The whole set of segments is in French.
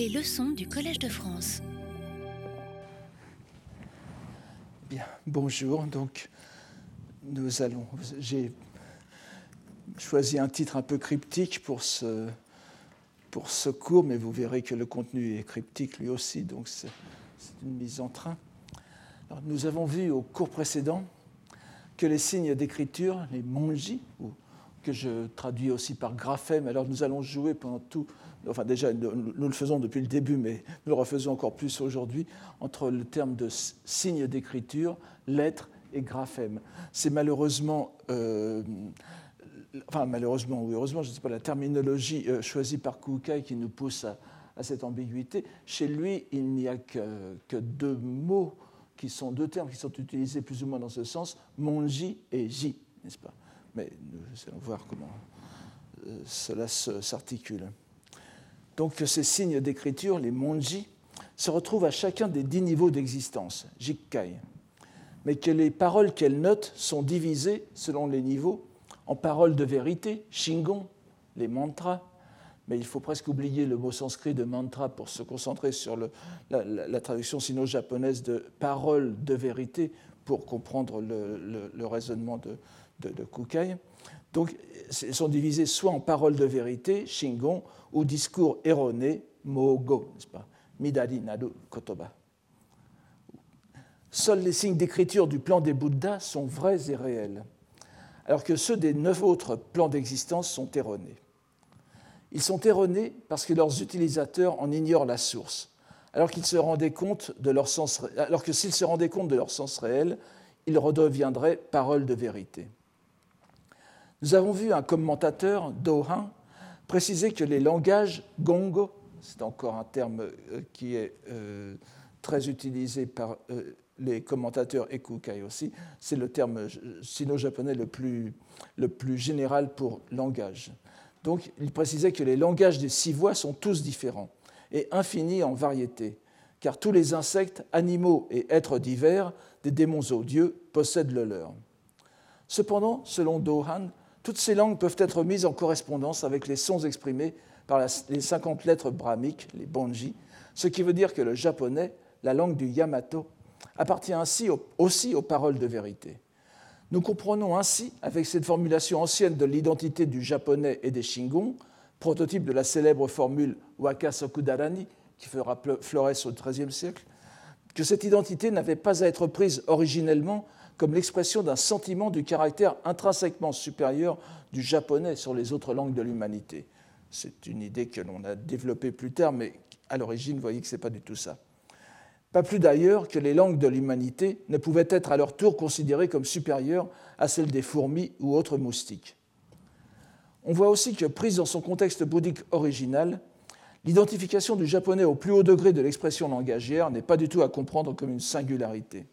Les leçons du Collège de France. Bien, bonjour. Donc, nous allons. J'ai choisi un titre un peu cryptique pour ce, pour ce cours, mais vous verrez que le contenu est cryptique lui aussi, donc c'est une mise en train. Nous avons vu au cours précédent que les signes d'écriture, les monji, ou que je traduis aussi par graphème, alors nous allons jouer pendant tout, enfin déjà nous, le faisons depuis le début, mais nous le refaisons encore plus aujourd'hui, entre le terme de signe d'écriture, lettre et graphème. C'est malheureusement, euh, enfin malheureusement ou heureusement, je ne sais pas, la terminologie euh, choisie par Kukai qui nous pousse à, cette ambiguïté. Chez lui, il n'y a que, que, deux mots qui sont deux termes qui sont utilisés plus ou moins dans ce sens, monji et ji, n'est-ce pas? Mais nous allons voir comment euh, cela s'articule. Donc ces signes d'écriture, les monji, se retrouvent à chacun des dix niveaux d'existence, jikkai, mais que les paroles qu'elles notent sont divisées selon les niveaux en paroles de vérité, shingon, les mantras, mais il faut presque oublier le mot sanskrit de mantra pour se concentrer sur la, traduction sino-japonaise de paroles de vérité pour comprendre le, raisonnement de, de, Kukai. Donc, sont divisées soit en paroles de vérité, shingon, ou discours erroné, mogo, n'est-ce pas? Midari nadu kotoba. Seuls les signes d'écriture du plan des Bouddhas sont vrais et réels alors que ceux des neuf autres plans d'existence sont erronés. Ils sont erronés parce que leurs utilisateurs en ignorent la source, alors, qu'ils se rendaient compte de leur sens, alors que s'ils se rendaient compte de leur sens réel, ils redeviendraient paroles de vérité. Nous avons vu un commentateur, Dohan, préciser que les langages gongo, c'est encore un terme euh, qui est euh, très utilisé par euh, les commentateurs Ekukai aussi, c'est le terme sino-japonais le plus, le plus général pour langage. Donc il précisait que les langages des six voix sont tous différents et infinis en variété, car tous les insectes, animaux et êtres divers, des démons odieux, possèdent le leur. Cependant, selon Dohan, toutes ces langues peuvent être mises en correspondance avec les sons exprimés par les 50 lettres brahmiques, les bonji, ce qui veut dire que le japonais, la langue du Yamato, appartient ainsi aussi aux paroles de vérité. Nous comprenons ainsi, avec cette formulation ancienne de l'identité du japonais et des Shingon, prototype de la célèbre formule Waka Sokudarani, qui fera florès au XIIIe siècle, que cette identité n'avait pas à être prise originellement comme l'expression d'un sentiment du caractère intrinsèquement supérieur du japonais sur les autres langues de l'humanité. C'est une idée que l'on a développée plus tard, mais à l'origine, vous voyez que ce n'est pas du tout ça. Pas plus d'ailleurs que les langues de l'humanité ne pouvaient être à leur tour considérées comme supérieures à celles des fourmis ou autres moustiques. On voit aussi que, prise dans son contexte bouddhique original, l'identification du japonais au plus haut degré de l'expression langagière n'est pas du tout à comprendre comme une singularité.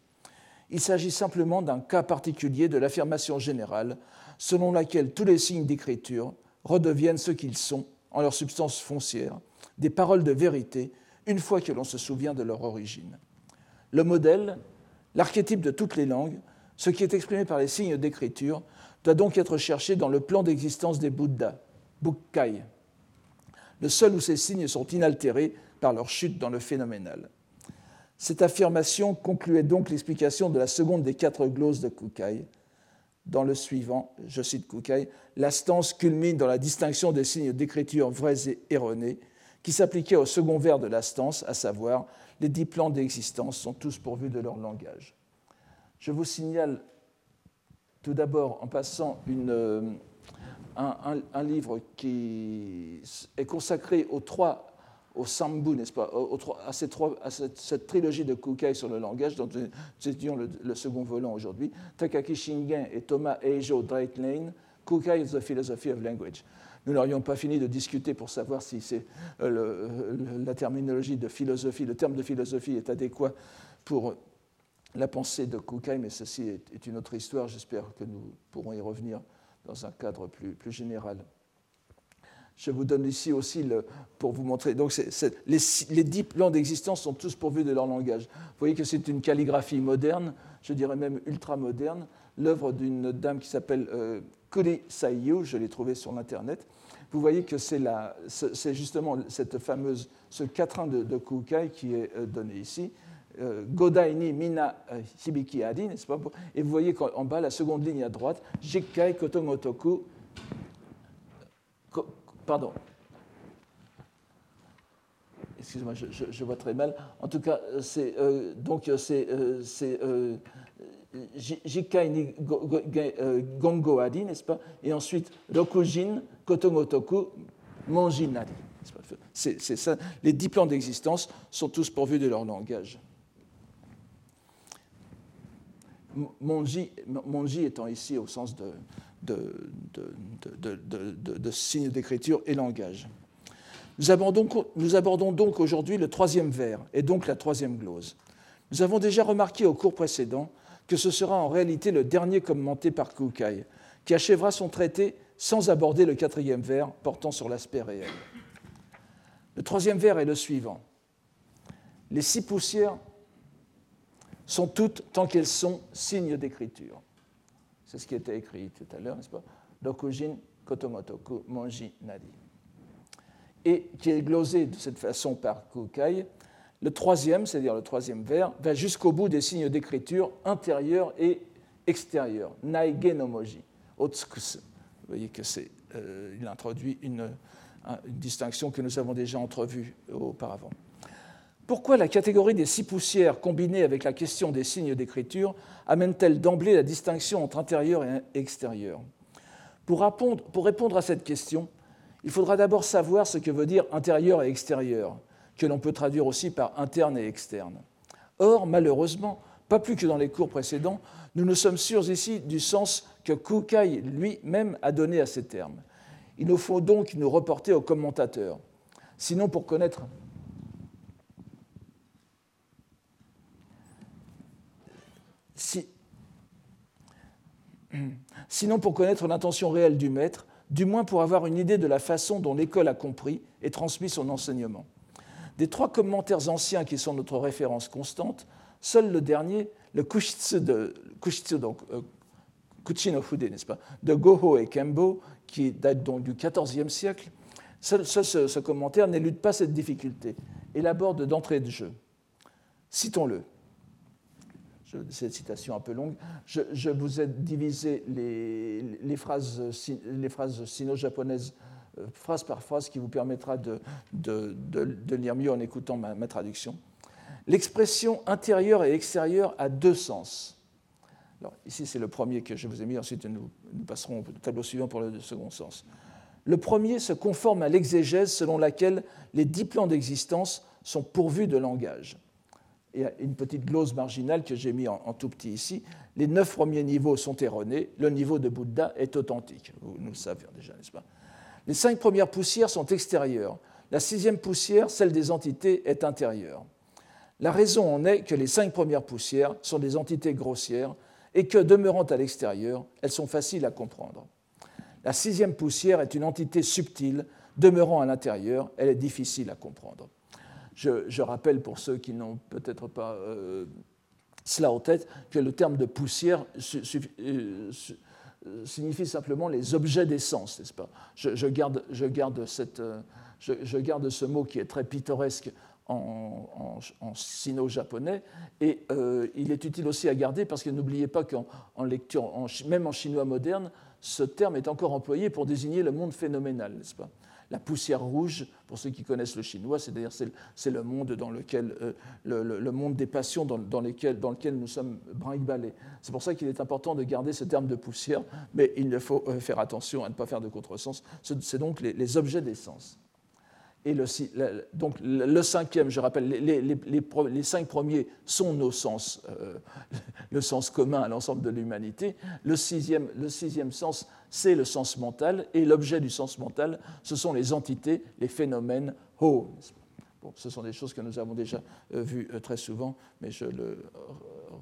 Il s'agit simplement d'un cas particulier de l'affirmation générale selon laquelle tous les signes d'écriture redeviennent ce qu'ils sont en leur substance foncière, des paroles de vérité une fois que l'on se souvient de leur origine. Le modèle, l'archétype de toutes les langues, ce qui est exprimé par les signes d'écriture, doit donc être cherché dans le plan d'existence des Bouddhas, Bukkai, le seul où ces signes sont inaltérés par leur chute dans le phénoménal. Cette affirmation concluait donc l'explication de la seconde des quatre glosses de Kukai. Dans le suivant, je cite Kukai, la stance culmine dans la distinction des signes d'écriture vrais et erronés, qui s'appliquait au second vers de la stance, à savoir les dix plans d'existence sont tous pourvus de leur langage. Je vous signale tout d'abord en passant euh, un, livre qui est consacré aux trois, au Sambu, n'est-ce pas, à, cette, trilogie de Kukai sur le langage, dont nous étudions le, second volant aujourd'hui, Takaki Shingen et Thomas Eijo Lane, Kukai is the Philosophy of Language nous n'aurions pas fini de discuter pour savoir si c'est euh, la terminologie de philosophie, le terme de philosophie est adéquat pour la pensée de Kukai, mais ceci est, une autre histoire. J'espère que nous pourrons y revenir dans un cadre plus, plus général. Je vous donne ici aussi, pour vous montrer, donc les, dix plans d'existence sont tous pourvus de leur langage. Vous voyez que c'est une calligraphie moderne, je dirais même ultra-moderne, l'œuvre d'une dame qui s'appelle euh, Kuri je l'ai trouvée sur l'Internet, vous voyez que c'est justement cette fameuse, ce quatrain de, de Kukai qui est euh, donné ici. Euh, Godai ni mina euh, hibiki pas? Et vous voyez qu'en bas, la seconde ligne à droite, Jikai kotomotoku. Pardon. Excusez-moi, je, vois très mal. En tout cas, c'est donc c'est Jikai ni gongo adi, n'est-ce pas? Et ensuite, Rokujin kotomotoku monjinari. C'est ça. Les dix plans d'existence sont tous pourvus de leur langage. Monji, monji étant ici au sens de, de, de, signe d'écriture et langage. Nous abordons, nous abordons donc aujourd'hui le troisième vers et donc la troisième glose. Nous avons déjà remarqué au cours précédent que ce sera en réalité le dernier commenté par Kukai, qui achèvera son traité sans aborder le quatrième vers portant sur l'aspect réel. Le troisième vers est le suivant. Les six poussières sont toutes, tant qu'elles sont, signes d'écriture. C'est ce qui était écrit tout à l'heure, n'est-ce pas? Dokujin Kotomotoku Monji Nadi. Et qui est glosé de cette façon par Kukai. Le troisième, c'est-à-dire le troisième vers, va jusqu'au bout des signes d'écriture intérieurs et extérieurs. Naige no moji, otsukusu. Vous voyez que c'est, euh, il introduit une distinction que nous avons déjà entrevue auparavant. Pourquoi la catégorie des six poussières combinée avec la question des signes d'écriture amène-t-elle d'emblée la distinction entre intérieur et extérieur? Pour répondre, à cette question, il faudra d'abord savoir ce que veut dire intérieur et extérieur, que l'on peut traduire aussi par interne et externe. Or, malheureusement, pas plus que dans les cours précédents, nous ne sommes sûrs ici du sens que Kukai lui-même a donné à ces termes. Il nous faut donc nous reporter aux commentateurs. Sinon, pour connaître sinon pour connaître l'intention réelle du maître, du moins pour avoir une idée de la façon dont l'école a compris et transmis son enseignement. Des trois commentaires anciens qui sont notre référence constante, seul le dernier, le Kushitsu de euh, n'est-ce pas, de Goho et Kembo, qui date donc du XIVe siècle, ce, ce commentaire n'élude pas cette difficulté et l'aborde d'entrée de jeu. Citons-le cette citation un peu longue, je, vous ai divisé les, phrases, les phrases sino-japonaises euh, phrase par phrase qui vous permettra de, lire mieux en écoutant ma, traduction. L'expression intérieure et extérieure a deux sens. Alors, ici, c'est le premier que je vous ai mis, ensuite nous passerons au tableau suivant pour le second sens. Le premier se conforme à l'exégèse selon laquelle les dix plans d'existence sont pourvus de langage et une petite glose marginale que j'ai mis en, tout petit ici. Les neuf premiers niveaux sont erronés, le niveau de Bouddha est authentique. Vous, nous le savez déjà, n'est-ce pas? Les cinq premières poussières sont extérieures. La sixième poussière, celle des entités, est intérieure. La raison en est que les cinq premières poussières sont des entités grossières et que, demeurant à l'extérieur, elles sont faciles à comprendre. La sixième poussière est une entité subtile, demeurant à l'intérieur, elle est difficile à comprendre. Je, rappelle pour ceux qui n'ont peut-être pas euh, cela en tête que le terme de poussière euh, signifie simplement les objets d'essence, n'est-ce pas? Je, garde, je, garde cette, euh, je, garde ce mot qui est très pittoresque en, sino-japonais, et il est utile aussi à garder parce que n'oubliez pas qu'en lecture, même en chinois moderne, ce terme est encore employé pour désigner le monde phénoménal, n'est-ce pas? La poussière rouge, pour ceux qui connaissent le chinois, c'est-à-dire c'est le monde dans lequel euh, le, monde des passions dans, lequel nous sommes brinque C'est pour ça qu'il est important de garder ce terme de poussière, mais il faut euh, faire attention à ne pas faire de contresens. C'est donc les, les objets d'essence. Et donc le cinquième, je rappelle, les, cinq premiers sont nos sens, euh, le sens commun à l'ensemble de l'humanité. Le sixième, le sixième sens, c'est le sens mental, et l'objet du sens mental, ce sont les entités, les phénomènes ho. Bon, ce sont des choses que nous avons déjà euh, vues euh, très souvent, mais je le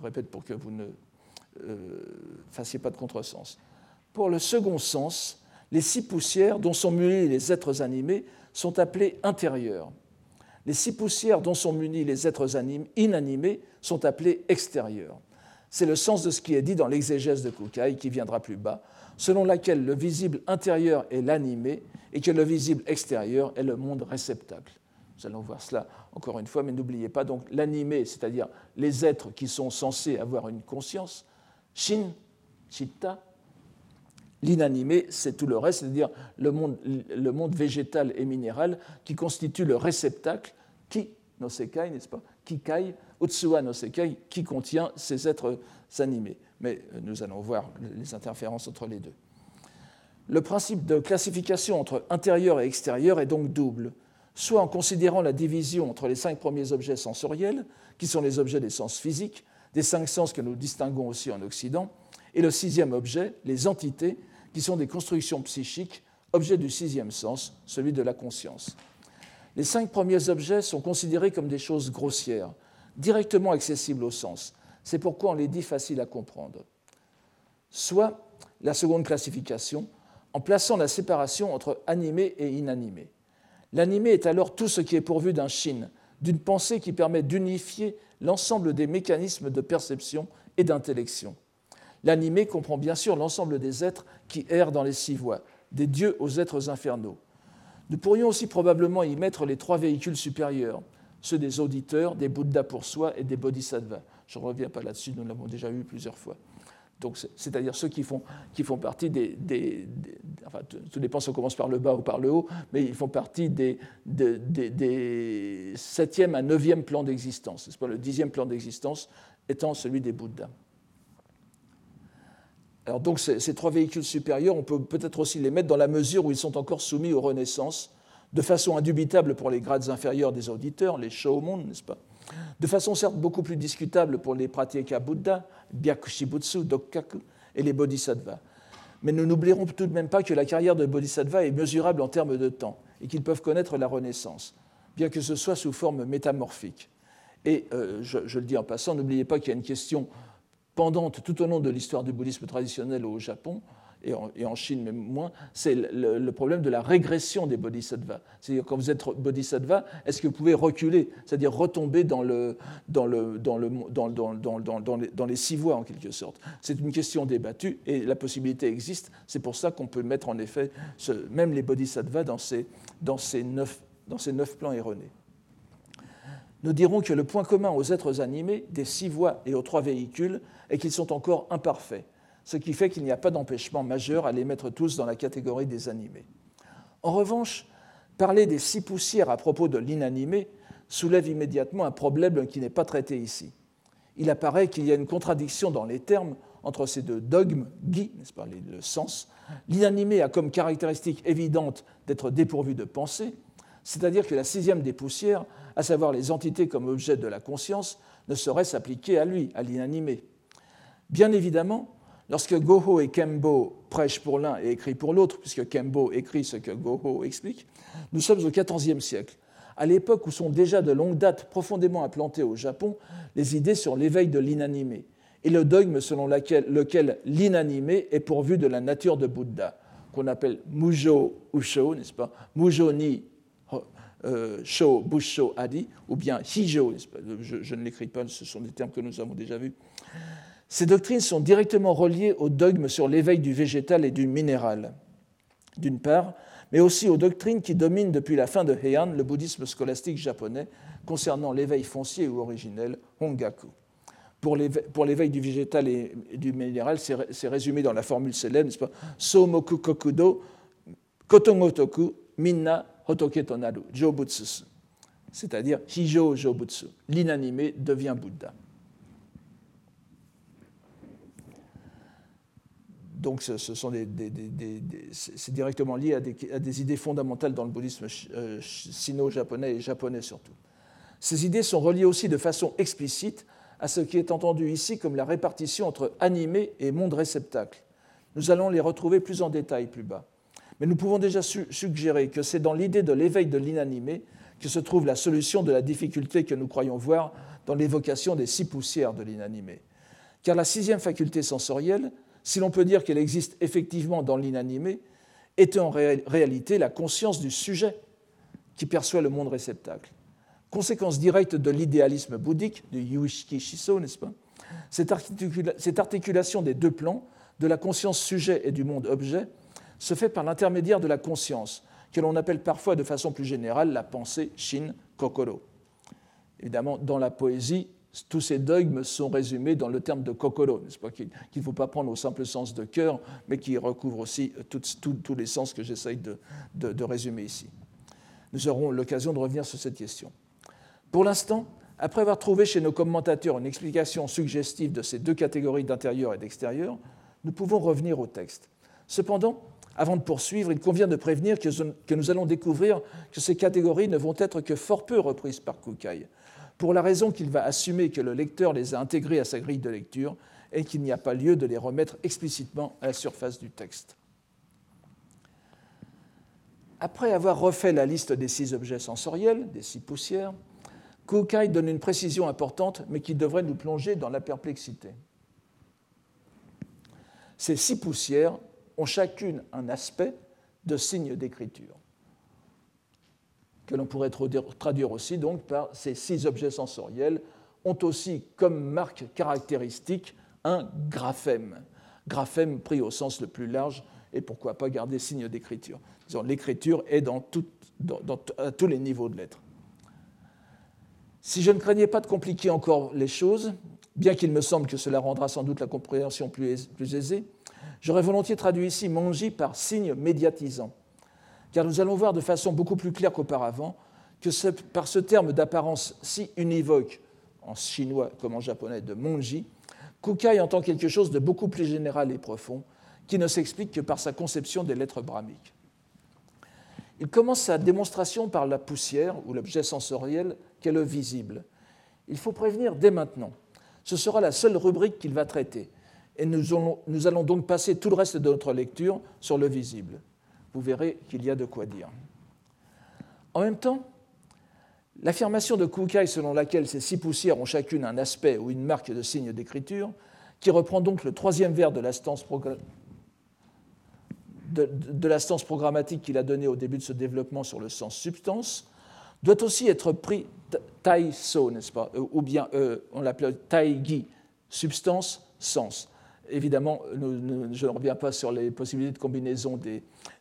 répète pour que vous ne fassiez pas de contresens. Pour le second sens, les six poussières dont sont munis les êtres animés sont appelés intérieurs. Les six poussières dont sont munis les êtres inanimés sont appelés extérieurs. C'est le sens de ce qui est dit dans l'exégèse de Kukai, qui viendra plus bas. selon laquelle le visible intérieur est l'animé et que le visible extérieur est le monde réceptacle. Nous allons voir cela encore une fois, mais n'oubliez pas donc l'animé, c'est-à-dire les êtres qui sont censés avoir une conscience, shin, chitta, L'inanimé, c'est tout le reste, c'est-à-dire le monde, végétal et minéral qui constitue le réceptacle qui, no sekai, n'est-ce pas, qui kai, utsuwa no sekai, qui contient ces êtres animés. Mais euh, nous allons voir les interférences entre les deux. Le principe de classification entre intérieur et extérieur est donc double, soit en considérant la division entre les cinq premiers objets sensoriels, qui sont les objets des sens physiques, des cinq sens que nous distinguons aussi en Occident, et le sixième objet, les entités, qui sont des constructions psychiques, objets du sixième sens, celui de la conscience. Les cinq premiers objets sont considérés comme des choses grossières, directement accessibles au sens. C'est pourquoi on les dit faciles à comprendre. Soit la seconde classification, en plaçant la séparation entre animé et inanimé. L'animé est alors tout ce qui est pourvu d'un shin, d'une pensée qui permet d'unifier l'ensemble des mécanismes de perception et d'intellection. L'animé comprend bien sûr l'ensemble des êtres qui errent dans les six voies, des dieux aux êtres infernaux. Nous pourrions aussi probablement y mettre les trois véhicules supérieurs, ceux des auditeurs, des Bouddhas pour soi et des Bodhisattvas. Je ne reviens pas là-dessus, nous l'avons déjà eu plusieurs fois. C'est-à-dire ceux qui font, qui font partie des, enfin, tout dépend si on commence par le bas ou par le haut, mais ils font partie des, septième à neuvième plans d'existence. Le dixième plan d'existence étant celui des Bouddhas. Alors donc ces, trois véhicules supérieurs, on peut peut-être aussi les mettre dans la mesure où ils sont encore soumis aux renaissances, de façon indubitable pour les grades inférieurs des auditeurs, les Shomon, n'est-ce pas? De façon certes beaucoup plus discutable pour les Pratyeka Buddha, Byakushibutsu, Dokkaku et les Bodhisattvas. Mais nous n'oublierons tout de même pas que la carrière de Bodhisattva est mesurable en termes de temps et qu'ils peuvent connaître la renaissance, bien que ce soit sous forme métamorphique. Et euh, je, je, le dis en passant, n'oubliez pas qu'il y a une question pendante tout au long de l'histoire du bouddhisme traditionnel au Japon, et en, Chine même moins, c'est le, problème de la régression des bodhisattvas. C'est-à-dire quand vous êtes bodhisattva, est-ce que vous pouvez reculer, c'est-à-dire retomber dans, le, dans, le, dans, le, dans, dans les, six voies en quelque sorte? C'est une question débattue et la possibilité existe. C'est pour ça qu'on peut mettre en effet même les bodhisattvas dans ces neuf plans erronés nous dirons que le point commun aux êtres animés, des six voies et aux trois véhicules, est qu'ils sont encore imparfaits, ce qui fait qu'il n'y a pas d'empêchement majeur à les mettre tous dans la catégorie des animés. En revanche, parler des six poussières à propos de l'inanimé soulève immédiatement un problème qui n'est pas traité ici. Il apparaît qu'il y a une contradiction dans les termes entre ces deux dogmes, gui, n'est-ce pas, le sens. L'inanimé a comme caractéristique évidente d'être dépourvu de pensée, c'est-à-dire que la sixième des poussières à savoir les entités comme objet de la conscience, ne saurait s'appliquer à lui, à l'inanimé. Bien évidemment, lorsque Goho et Kembo prêchent pour l'un et écrivent pour l'autre, puisque Kembo écrit ce que Goho explique, nous sommes au XIVe siècle, à l'époque où sont déjà de longue date profondément implantées au Japon les idées sur l'éveil de l'inanimé et le dogme selon lequel l'inanimé est pourvu de la nature de Bouddha, qu'on appelle Mujo Usho, n'est-ce pas? Mujo ni euh, Sho, Busho, Adi, ou bien Hijo, je, ne l'écris pas, ce sont des termes que nous avons déjà vus. Ces doctrines sont directement reliées au dogme sur l'éveil du végétal et du minéral, d'une part, mais aussi aux doctrines qui dominent depuis la fin de Heian le bouddhisme scolastique japonais concernant l'éveil foncier ou originel, Hongaku. Pour l'éveil du végétal et du minéral, c'est résumé dans la formule célèbre, n'est-ce pas Somoku kokudo, kotongotoku, minna hotoke tonaru, jobutsu, c'est-à-dire hijo jobutsu. L'inanimé devient Bouddha. Donc, ce, sont c'est directement lié à des, idées fondamentales dans le bouddhisme euh, sino-japonais et japonais surtout. Ces idées sont reliées aussi de façon explicite à ce qui est entendu ici comme la répartition entre animé et monde réceptacle. Nous allons les retrouver plus en détail plus bas. Mais nous pouvons déjà suggérer que c'est dans l'idée de l'éveil de l'inanimé que se trouve la solution de la difficulté que nous croyons voir dans l'évocation des six poussières de l'inanimé. Car la sixième faculté sensorielle, si l'on peut dire qu'elle existe effectivement dans l'inanimé, est en réalité la conscience du sujet qui perçoit le monde réceptacle. Conséquence directe de l'idéalisme bouddhique, du Yuishiki Shiso, n'est-ce pas? Cette articulation des deux plans de la conscience sujet et du monde objet se fait par l'intermédiaire de la conscience, que l'on appelle parfois de façon plus générale la pensée shin kokoro. Évidemment, dans la poésie, tous ces dogmes sont résumés dans le terme de kokoro, n'est-ce pas, qu'il ne faut pas prendre au simple sens de cœur, mais qui recouvre aussi tous les sens que j'essaye de, résumer ici. Nous aurons l'occasion de revenir sur cette question. Pour l'instant, après avoir trouvé chez nos commentateurs une explication suggestive de ces deux catégories d'intérieur et d'extérieur, nous pouvons revenir au texte. Cependant, avant de poursuivre, il convient de prévenir que nous allons découvrir que ces catégories ne vont être que fort peu reprises par Kukai, pour la raison qu'il va assumer que le lecteur les a intégrées à sa grille de lecture et qu'il n'y a pas lieu de les remettre explicitement à la surface du texte. Après avoir refait la liste des six objets sensoriels, des six poussières, Kukai donne une précision importante, mais qui devrait nous plonger dans la perplexité. Ces six poussières ont chacune un aspect de signe d'écriture, que l'on pourrait traduire aussi donc par ces six objets sensoriels ont aussi comme marque caractéristique un graphème, graphème pris au sens le plus large, et pourquoi pas garder signe d'écriture. L'écriture est dans, à tous les niveaux de lettres. Si je ne craignais pas de compliquer encore les choses, bien qu'il me semble que cela rendra sans doute la compréhension plus aisée, J'aurais volontiers traduit ici manji par signe médiatisant, car nous allons voir de façon beaucoup plus claire qu'auparavant que par ce terme d'apparence si univoque, en chinois comme en japonais, de monji, Kukai entend quelque chose de beaucoup plus général et profond, qui ne s'explique que par sa conception des lettres brahmiques. Il commence sa démonstration par la poussière, ou l'objet sensoriel, qu'est le visible. Il faut prévenir dès maintenant. Ce sera la seule rubrique qu'il va traiter, et nous allons, donc passer tout le reste de notre lecture sur le visible. Vous verrez qu'il y a de quoi dire. En même temps, l'affirmation de Kukai selon laquelle ces six poussières ont chacune un aspect ou une marque de signe d'écriture, qui reprend donc le troisième vers de la stance, programmatique qu'il a donné au début de ce développement sur le sens substance, doit aussi être pris tai-so, n'est-ce pas Ou bien euh, on l'appelle tai-gi, substance, sens. Évidemment, je ne reviens pas sur les possibilités de combinaison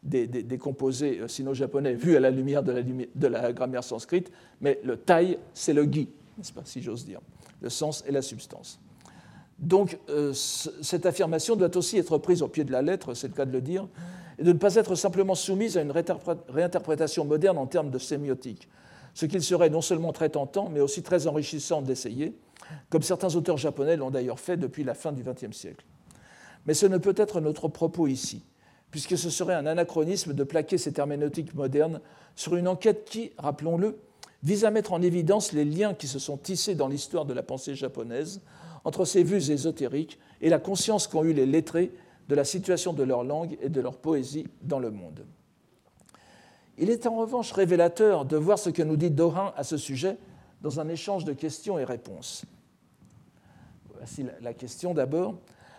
des, composés euh, sino-japonais vus à la lumière de la, grammaire sanscrite, mais le tai, c'est le gi, n'est-ce pas, si j'ose dire, le sens et la substance. Donc, euh, cette affirmation doit aussi être prise au pied de la lettre, c'est le cas de le dire, et de ne pas être simplement soumise à une réinterprétation moderne en termes de sémiotique, ce qu'il serait non seulement très tentant, mais aussi très enrichissant d'essayer, comme certains auteurs japonais l'ont d'ailleurs fait depuis la fin du XXe siècle. Mais ce ne peut être notre propos ici, puisque ce serait un anachronisme de plaquer ces herméneutiques modernes sur une enquête qui, rappelons-le, vise à mettre en évidence les liens qui se sont tissés dans l'histoire de la pensée japonaise entre ces vues ésotériques et la conscience qu'ont eu les lettrés de la situation de leur langue et de leur poésie dans le monde. Il est en revanche révélateur de voir ce que nous dit Dohan à ce sujet dans un échange de questions et réponses. Voici la question d'abord.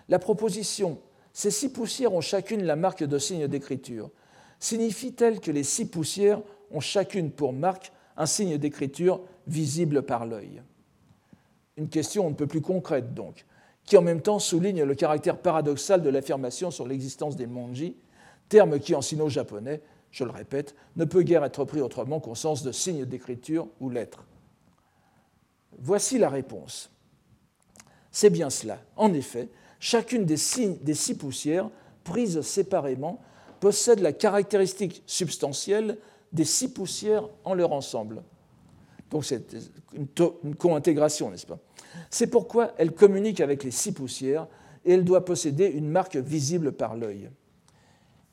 La proposition ces six poussières ont chacune la marque de signe d'écriture signifie-t-elle que les six poussières ont chacune pour marque un signe d'écriture visible par l'œil? Une question un peu plus concrète donc, qui en même temps souligne le caractère paradoxal de l'affirmation sur l'existence des monji, terme qui en sino-japonais, je le répète, ne peut guère être pris autrement qu'au sens de signe d'écriture ou lettre. Voici la réponse. C'est bien cela. En effet, chacune des six, poussières, prises séparément, possède la caractéristique substantielle des six poussières en leur ensemble. Donc c'est une, une co-intégration, n'est-ce pas? C'est pourquoi elle communique avec les six poussières et elle doit posséder une marque visible par l'œil.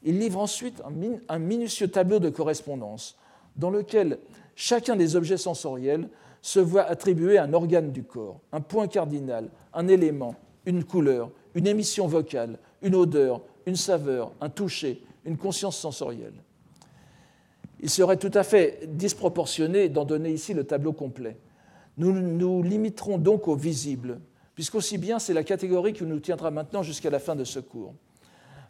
Il livre ensuite un minutieux tableau de correspondance dans lequel chacun des objets sensoriels se voit attribuer un organe du corps, un point cardinal, un élément, une couleur, une émission vocale, une odeur, une saveur, un toucher, une conscience sensorielle. Il serait tout à fait disproportionné d'en donner ici le tableau complet. Nous nous limiterons donc au visible, puisqu'aussi bien c'est la catégorie qui nous tiendra maintenant jusqu'à la fin de ce cours.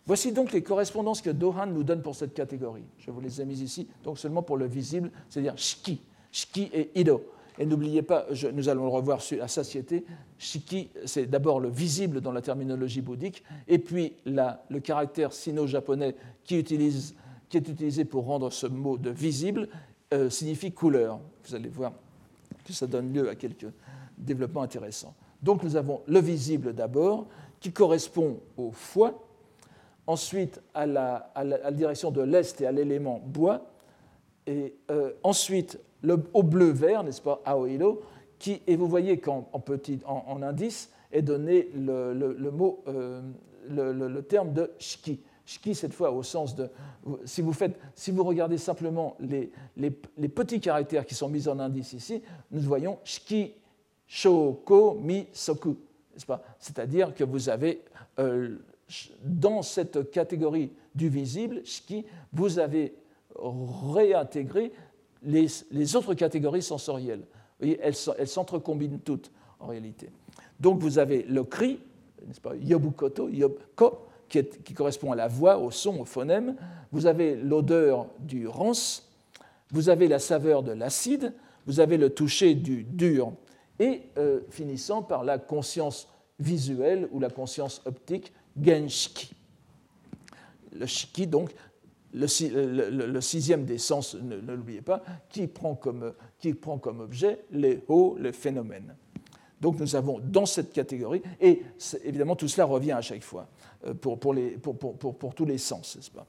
Voici donc les correspondances que Dohan nous donne pour cette catégorie. Je vous les ai mises ici, donc seulement pour le visible, c'est-à-dire shiki, shiki et ido. Et n'oubliez pas, nous allons le revoir sur la satiété, shiki, c'est d'abord le visible dans la terminologie bouddhique, et puis le caractère sino-japonais qui, est utilisé pour rendre ce mot de visible euh, signifie couleur. Vous allez voir que ça donne lieu à quelques développements intéressants. Donc nous avons le visible d'abord, qui correspond au foie, ensuite à la, direction de l'est et à l'élément bois, et euh, ensuite le, au bleu-vert, n'est-ce pas, Aoilo, qui, et vous voyez qu'en petit, en, indice est donné le, mot, euh, le, terme de shiki. Shiki, cette fois, au sens de. Si vous, faites, si vous regardez simplement les, les, petits caractères qui sont mis en indice ici, nous voyons shiki, shoko, mi, soku. C'est-à-dire que vous avez, euh, dans cette catégorie du visible, shiki, vous avez réintégré les, autres catégories sensorielles. Vous voyez, elles, s'entrecombinent toutes en réalité. Donc vous avez le cri, n'est-ce pas, yobukoto, yobko, qui, correspond à la voix, au son, au phonème. Vous avez l'odeur du rance, vous avez la saveur de l'acide, vous avez le toucher du dur, et euh, finissant par la conscience visuelle ou la conscience optique, genshiki. Le shiki, donc, le, sixième des sens, ne, l'oubliez pas, qui prend, comme, qui prend comme objet les hauts, les phénomènes. Donc nous avons dans cette catégorie, et évidemment tout cela revient à chaque fois euh, pour, pour, les, pour, pour tous les sens, n'est-ce pas?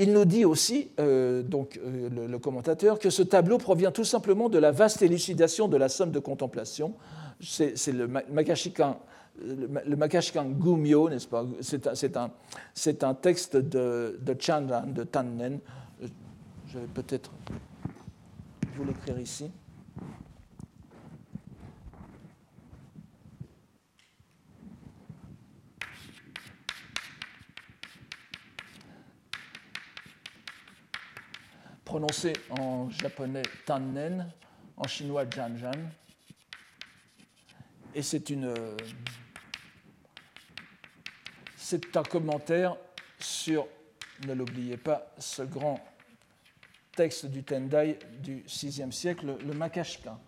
Il nous dit aussi, euh, donc euh, le, le, commentateur, que ce tableau provient tout simplement de la vaste élucidation de la somme de contemplation. C'est le Makashikan le Makashkan Gumyo, n'est-ce pas? C'est un, un, texte de, de Chandran, de Tannen. Je vais peut-être vous l'écrire ici. prononcé en japonais Tannen, en chinois Janjan. Et c'est une, c'est un commentaire sur, ne l'oubliez pas, ce grand texte du Tendai du VIe siècle, le Makashka.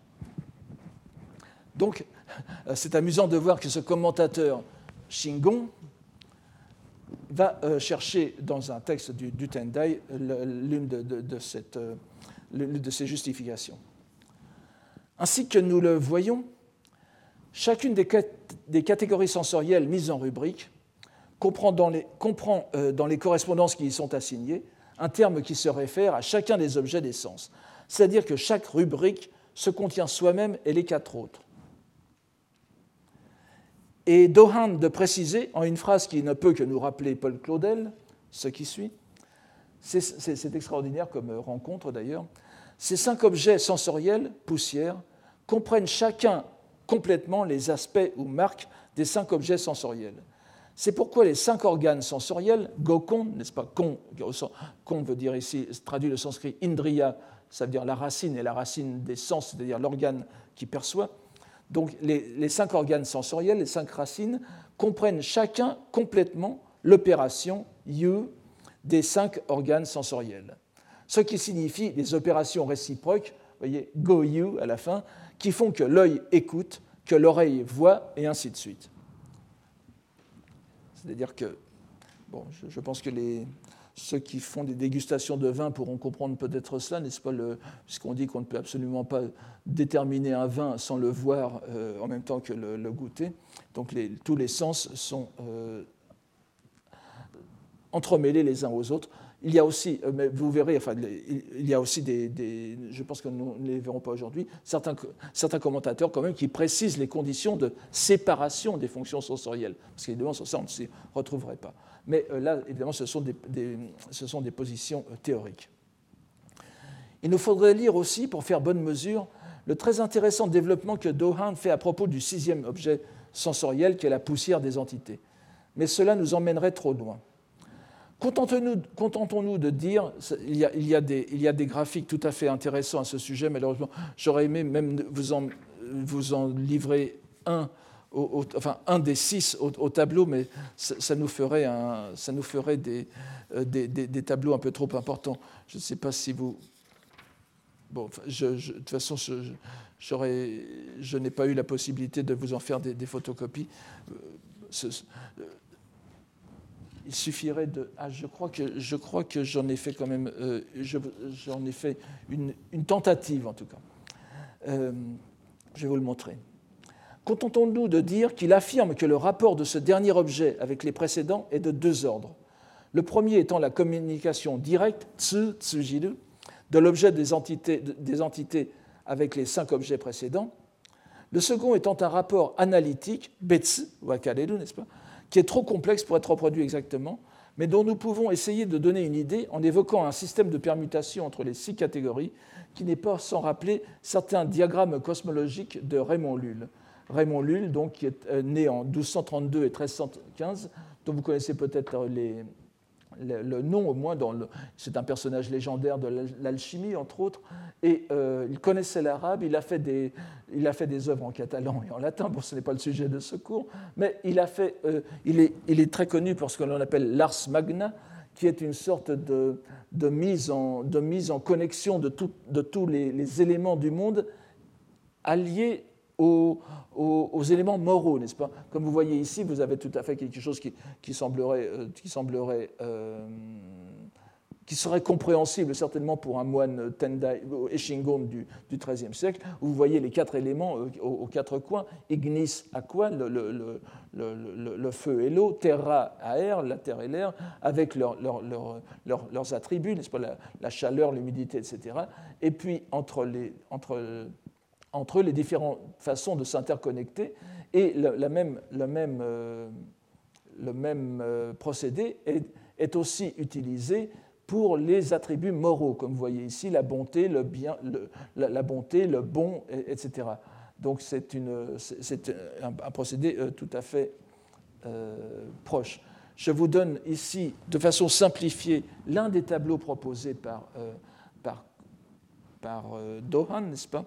Donc, c'est amusant de voir que ce commentateur Shingon va euh, chercher dans un texte du, Tendai l'une de, euh, ces justifications. Ainsi que nous le voyons, chacune des catégories sensorielles mises en rubrique comprend, dans les, comprend euh, dans les correspondances qui y sont assignées un terme qui se réfère à chacun des objets des sens. C'est-à-dire que chaque rubrique se contient soi-même et les quatre autres. Et Dohan de préciser, en une phrase qui ne peut que nous rappeler Paul Claudel, ce qui suit, c'est extraordinaire comme rencontre d'ailleurs, ces cinq objets sensoriels, poussière, comprennent chacun complètement les aspects ou marques des cinq objets sensoriels. C'est pourquoi les cinq organes sensoriels, Gokon, n'est-ce pas Kon, kon veut dire ici, traduit le sanskrit Indriya, ça veut dire la racine et la racine des sens, c'est-à-dire l'organe qui perçoit. Donc les, cinq organes sensoriels, les cinq racines, comprennent chacun complètement l'opération Yu des cinq organes sensoriels. Ce qui signifie les opérations réciproques, voyez, Go Yu à la fin, qui font que l'œil écoute, que l'oreille voit, et ainsi de suite. C'est-à-dire que, bon, je, pense que les, ceux qui font des dégustations de vin pourront comprendre peut-être cela, n'est-ce pas, puisqu'on dit qu'on ne peut absolument pas déterminer un vin sans le voir euh, en même temps que le, goûter. Donc tous les sens sont euh, entremêlés les uns aux autres. Il y a aussi, euh, mais vous verrez, enfin, il y a aussi des, je pense que nous ne les verrons pas aujourd'hui, certains, certains commentateurs quand même qui précisent les conditions de séparation des fonctions sensorielles, parce qu'évidemment, ça, on ne s'y retrouverait pas. Mais euh, là, évidemment, ce sont des, ce sont des positions euh, théoriques. Il nous faudrait lire aussi, pour faire bonne mesure, le très intéressant développement que Dohan fait à propos du sixième objet sensoriel, qui est la poussière des entités. Mais cela nous emmènerait trop loin. Contentons-nous de dire, il y, a, des, graphiques tout à fait intéressants à ce sujet, malheureusement, j'aurais aimé même vous en, livrer un, des six au, tableau, mais ça, nous ferait, un, ça euh, des, tableaux un peu trop importants. Je ne sais pas si vous... bon, je, de toute façon, je, je n'ai pas eu la possibilité de vous en faire des, photocopies. Euh, il suffirait de. Ah, je crois que, je crois que j'en ai fait quand même. Euh, j'en ai fait une, tentative, en tout cas. Euh, je vais vous le montrer. Contentons-nous de dire qu'il affirme que le rapport de ce dernier objet avec les précédents est de deux ordres. Le premier étant la communication directe, tsu, tsujiru, de l'objet des entités, des entités avec les cinq objets précédents. Le second étant un rapport analytique, betsu, wakareru, n'est-ce pas, qui est trop complexe pour être reproduit exactement, mais dont nous pouvons essayer de donner une idée en évoquant un système de permutation entre les six catégories qui n'est pas sans rappeler certains diagrammes cosmologiques de Raymond Lull. Raymond Lull, donc, qui est euh, né en 1232 et 1315, dont vous connaissez peut-être les, le, nom au moins, c'est un personnage légendaire de l'alchimie, entre autres, et euh, il connaissait l'arabe, il, a fait des, il a fait des œuvres en catalan et en latin, bon, ce n'est pas le sujet de ce cours, mais il, a fait, euh, il, est, il, est, très connu pour ce que l'on appelle l'ars magna, qui est une sorte de, de, mise, en, de mise en connexion de, de tous les, les, éléments du monde alliés aux, éléments moraux, n'est-ce pas? Comme vous voyez ici, vous avez tout à fait quelque chose qui, qui semblerait, euh, qui, semblerait euh, qui serait compréhensible certainement pour un moine Tendai, Eshingon du, du XIIIe siècle, où vous voyez les quatre éléments euh, aux, quatre coins, ignis, aqua, le, le, le, le feu et l'eau, terra, air, la terre et l'air, avec leurs attributs, n'est-ce pas, la, la chaleur, l'humidité, etc. Et puis entre les, entre entre les différentes façons de s'interconnecter et le, même, le même, euh, le même euh, procédé est, aussi utilisé pour les attributs moraux, comme vous voyez ici, la bonté, le bien, le, la, bonté, le bon, etc. Donc c'est un, un, procédé euh, tout à fait proche. Je vous donne ici, de façon simplifiée, l'un des tableaux proposés par, par, par Dohan, n'est-ce pas?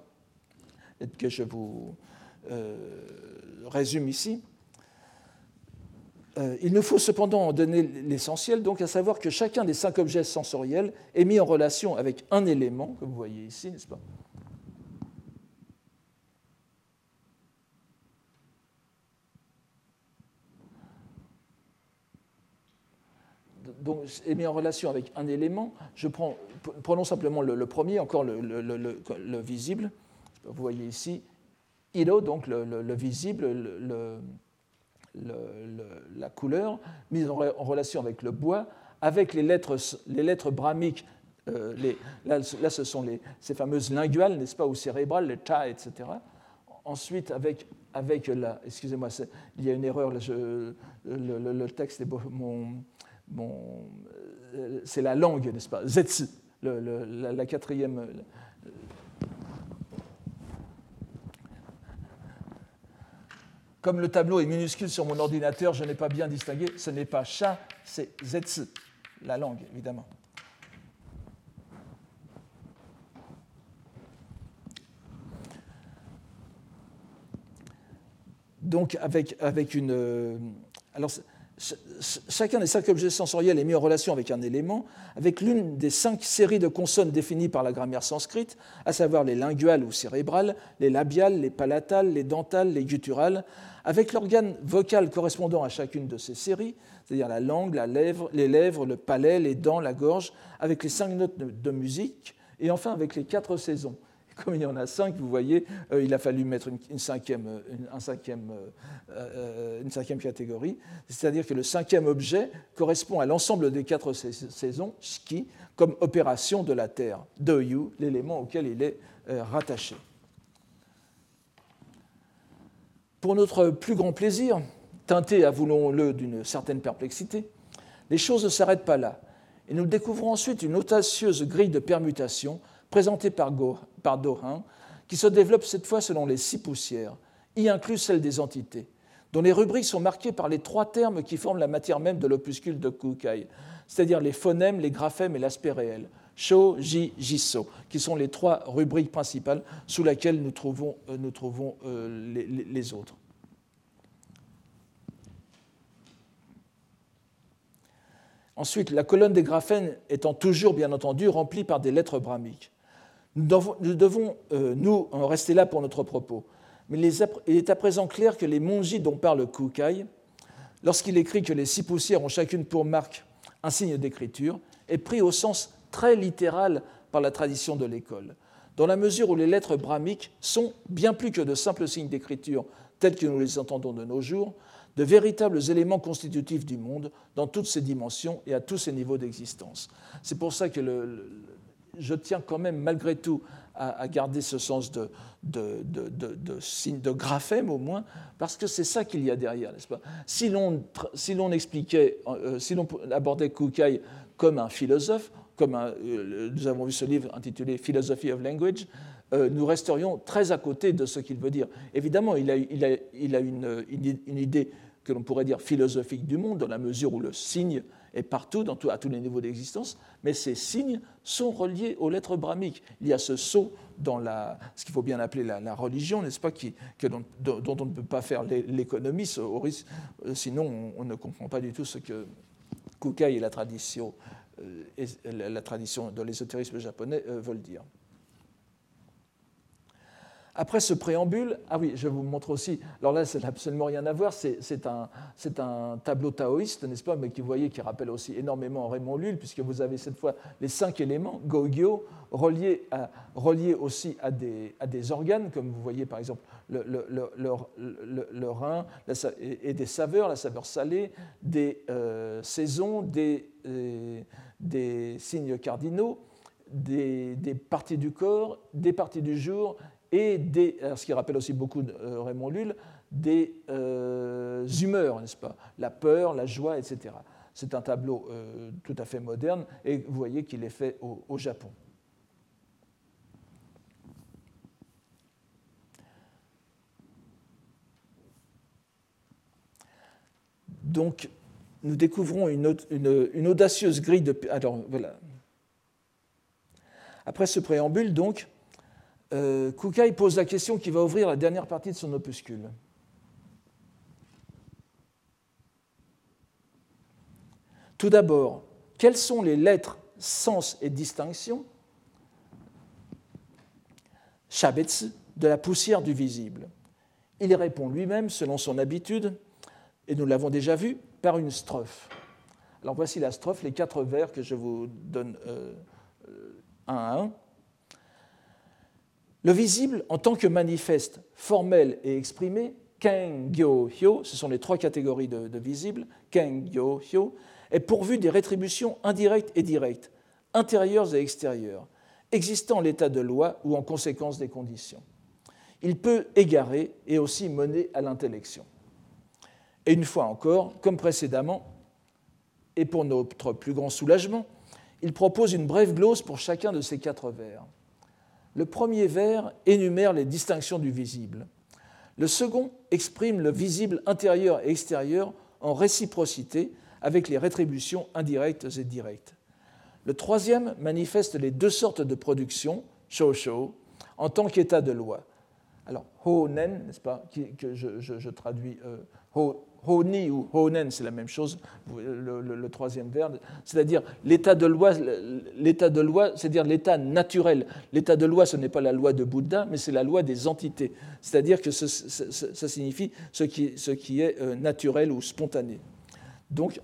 Que je vous euh, résume ici. Euh, il nous faut cependant en donner l'essentiel, donc à savoir que chacun des cinq objets sensoriels est mis en relation avec un élément, comme vous voyez ici, n'est-ce pas? Donc, est mis en relation avec un élément. Je prends, prenons simplement le, premier, encore le, le visible vous voyez ici, Iro, donc le, visible, la couleur, mise en, relation avec le bois, avec les lettres, les brahmiques. Euh, là, ce sont ces fameuses linguales, n'est-ce pas, ou cérébrales, les ta, etc. Ensuite, avec, avec la. Excusez-moi, il y a une erreur, le, texte est mon. euh, c'est la langue, n'est-ce pas Zetsu, la, quatrième, Comme le tableau est minuscule sur mon ordinateur, je n'ai pas bien distingué. Ce n'est pas chat, c'est zetsu, la langue, évidemment. Donc, avec, avec une. Euh, alors, chacun des cinq objets sensoriels est mis en relation avec un élément, avec l'une des cinq séries de consonnes définies par la grammaire sanscrite, à savoir les linguales ou cérébrales, les labiales, les palatales, les dentales, les gutturales, avec l'organe vocal correspondant à chacune de ces séries, c'est-à-dire la langue, les lèvres, le palais, les dents, la gorge, avec les cinq notes de musique, et enfin avec les quatre saisons. comme il y en a cinq, vous voyez, euh, il a fallu mettre une, cinquième, euh, euh, cinquième catégorie, c'est-à-dire que le cinquième objet correspond à l'ensemble des quatre saisons, ski, comme opération de la Terre, doyu, l'élément auquel il est rattaché. Pour notre plus grand plaisir, teinté, avouons-le, d'une certaine perplexité, les choses ne s'arrêtent pas là, et nous découvrons ensuite une audacieuse grille de permutations présentée par, par Dorin, qui se développe cette fois selon les six poussières, y inclus celle des entités, dont les rubriques sont marquées par les trois termes qui forment la matière même de l'opuscule de Kukai, c'est-à-dire les phonèmes, les graphèmes et l'aspect réel, Sho, Ji, Jiso, qui sont les trois rubriques principales sous lesquelles nous trouvons, euh, euh, les, les autres. Ensuite, la colonne des graphènes étant toujours, bien entendu, remplie par des lettres brahmiques. Nous devons, euh, nous, en rester là pour notre propos. Mais il est à présent clair que les monjis dont parle Kukai, lorsqu'il écrit que les six poussières ont chacune pour marque un signe d'écriture, est pris au sens très littéral par la tradition de l'école, dans la mesure où les lettres brahmiques sont, bien plus que de simples signes d'écriture tels que nous les entendons de nos jours, de véritables éléments constitutifs du monde dans toutes ses dimensions et à tous ses niveaux d'existence. C'est pour ça que le, je tiens quand même malgré tout à, garder ce sens de, de, de, de, de graphème au moins, parce que c'est ça qu'il y a derrière, n'est-ce pas? Si l'on si expliquait, euh, si l'on abordait Kukai comme un philosophe, comme euh, nous avons vu ce livre intitulé Philosophy of Language, euh, nous resterions très à côté de ce qu'il veut dire. Évidemment, il a, il a, il a une, une, idée que l'on pourrait dire philosophique du monde, dans la mesure où le signe est partout, à tous les niveaux d'existence, mais ces signes sont reliés aux lettres brahmiques. Il y a ce saut dans ce qu'il faut bien appeler la, religion, n'est-ce pas, dont, on ne peut pas faire l'économie, euh, sinon on, ne comprend pas du tout ce que Kukai et la tradition, euh, la tradition de l'ésotérisme japonais euh, veulent dire. Après ce préambule, ah oui, je vous montre aussi, alors là, ça n'a absolument rien à voir, c'est un, tableau taoïste, n'est-ce pas, mais qui, vous voyez, qui rappelle aussi énormément Raymond Lull, puisque vous avez cette fois les cinq éléments, Gogyo, reliés, reliés aussi à des, organes, comme vous voyez par exemple le, rein et, des saveurs, la saveur salée, des euh, saisons, des, euh, des signes cardinaux, des, parties du corps, des parties du jour et des, ce qui rappelle aussi beaucoup euh, Raymond Lull, des euh, humeurs, n'est-ce pas? La peur, la joie, etc. C'est un tableau euh, tout à fait moderne et vous voyez qu'il est fait au, Japon. Donc, nous découvrons une, une, audacieuse grille de. Alors, voilà. Après ce préambule, donc, euh, Kukai pose la question qui va ouvrir la dernière partie de son opuscule. Tout d'abord, quelles sont les lettres, sens et distinctions Shabetsu de la poussière du visible. Il répond lui-même, selon son habitude, et nous l'avons déjà vu, par une strophe. Alors voici la strophe, les quatre vers que je vous donne euh, un à un. Le visible, en tant que manifeste formel et exprimé, Kengyo Hyo, ce sont les trois catégories de, de visibles, Kengyo Hyo, est pourvu des rétributions indirectes et directes, intérieures et extérieures, existant en l'état de loi ou en conséquence des conditions. Il peut égarer et aussi mener à l'intellection. Et une fois encore, comme précédemment, et pour notre plus grand soulagement, il propose une brève glose pour chacun de ces quatre vers. Le premier vers énumère les distinctions du visible. Le second exprime le visible intérieur et extérieur en réciprocité avec les rétributions indirectes et directes. Le troisième manifeste les deux sortes de production, shou en tant qu'état de loi. Alors, ho-nen, n'est-ce pas, que je, traduis euh, Honi ou Honen, c'est la même chose, le, troisième verbe, c'est-à-dire l'état de loi, l'état de loi, c'est-à-dire l'état naturel. L'état de loi, ce n'est pas la loi de Bouddha, mais c'est la loi des entités. C'est-à-dire que ça signifie ce qui, est euh, naturel ou spontané. Donc,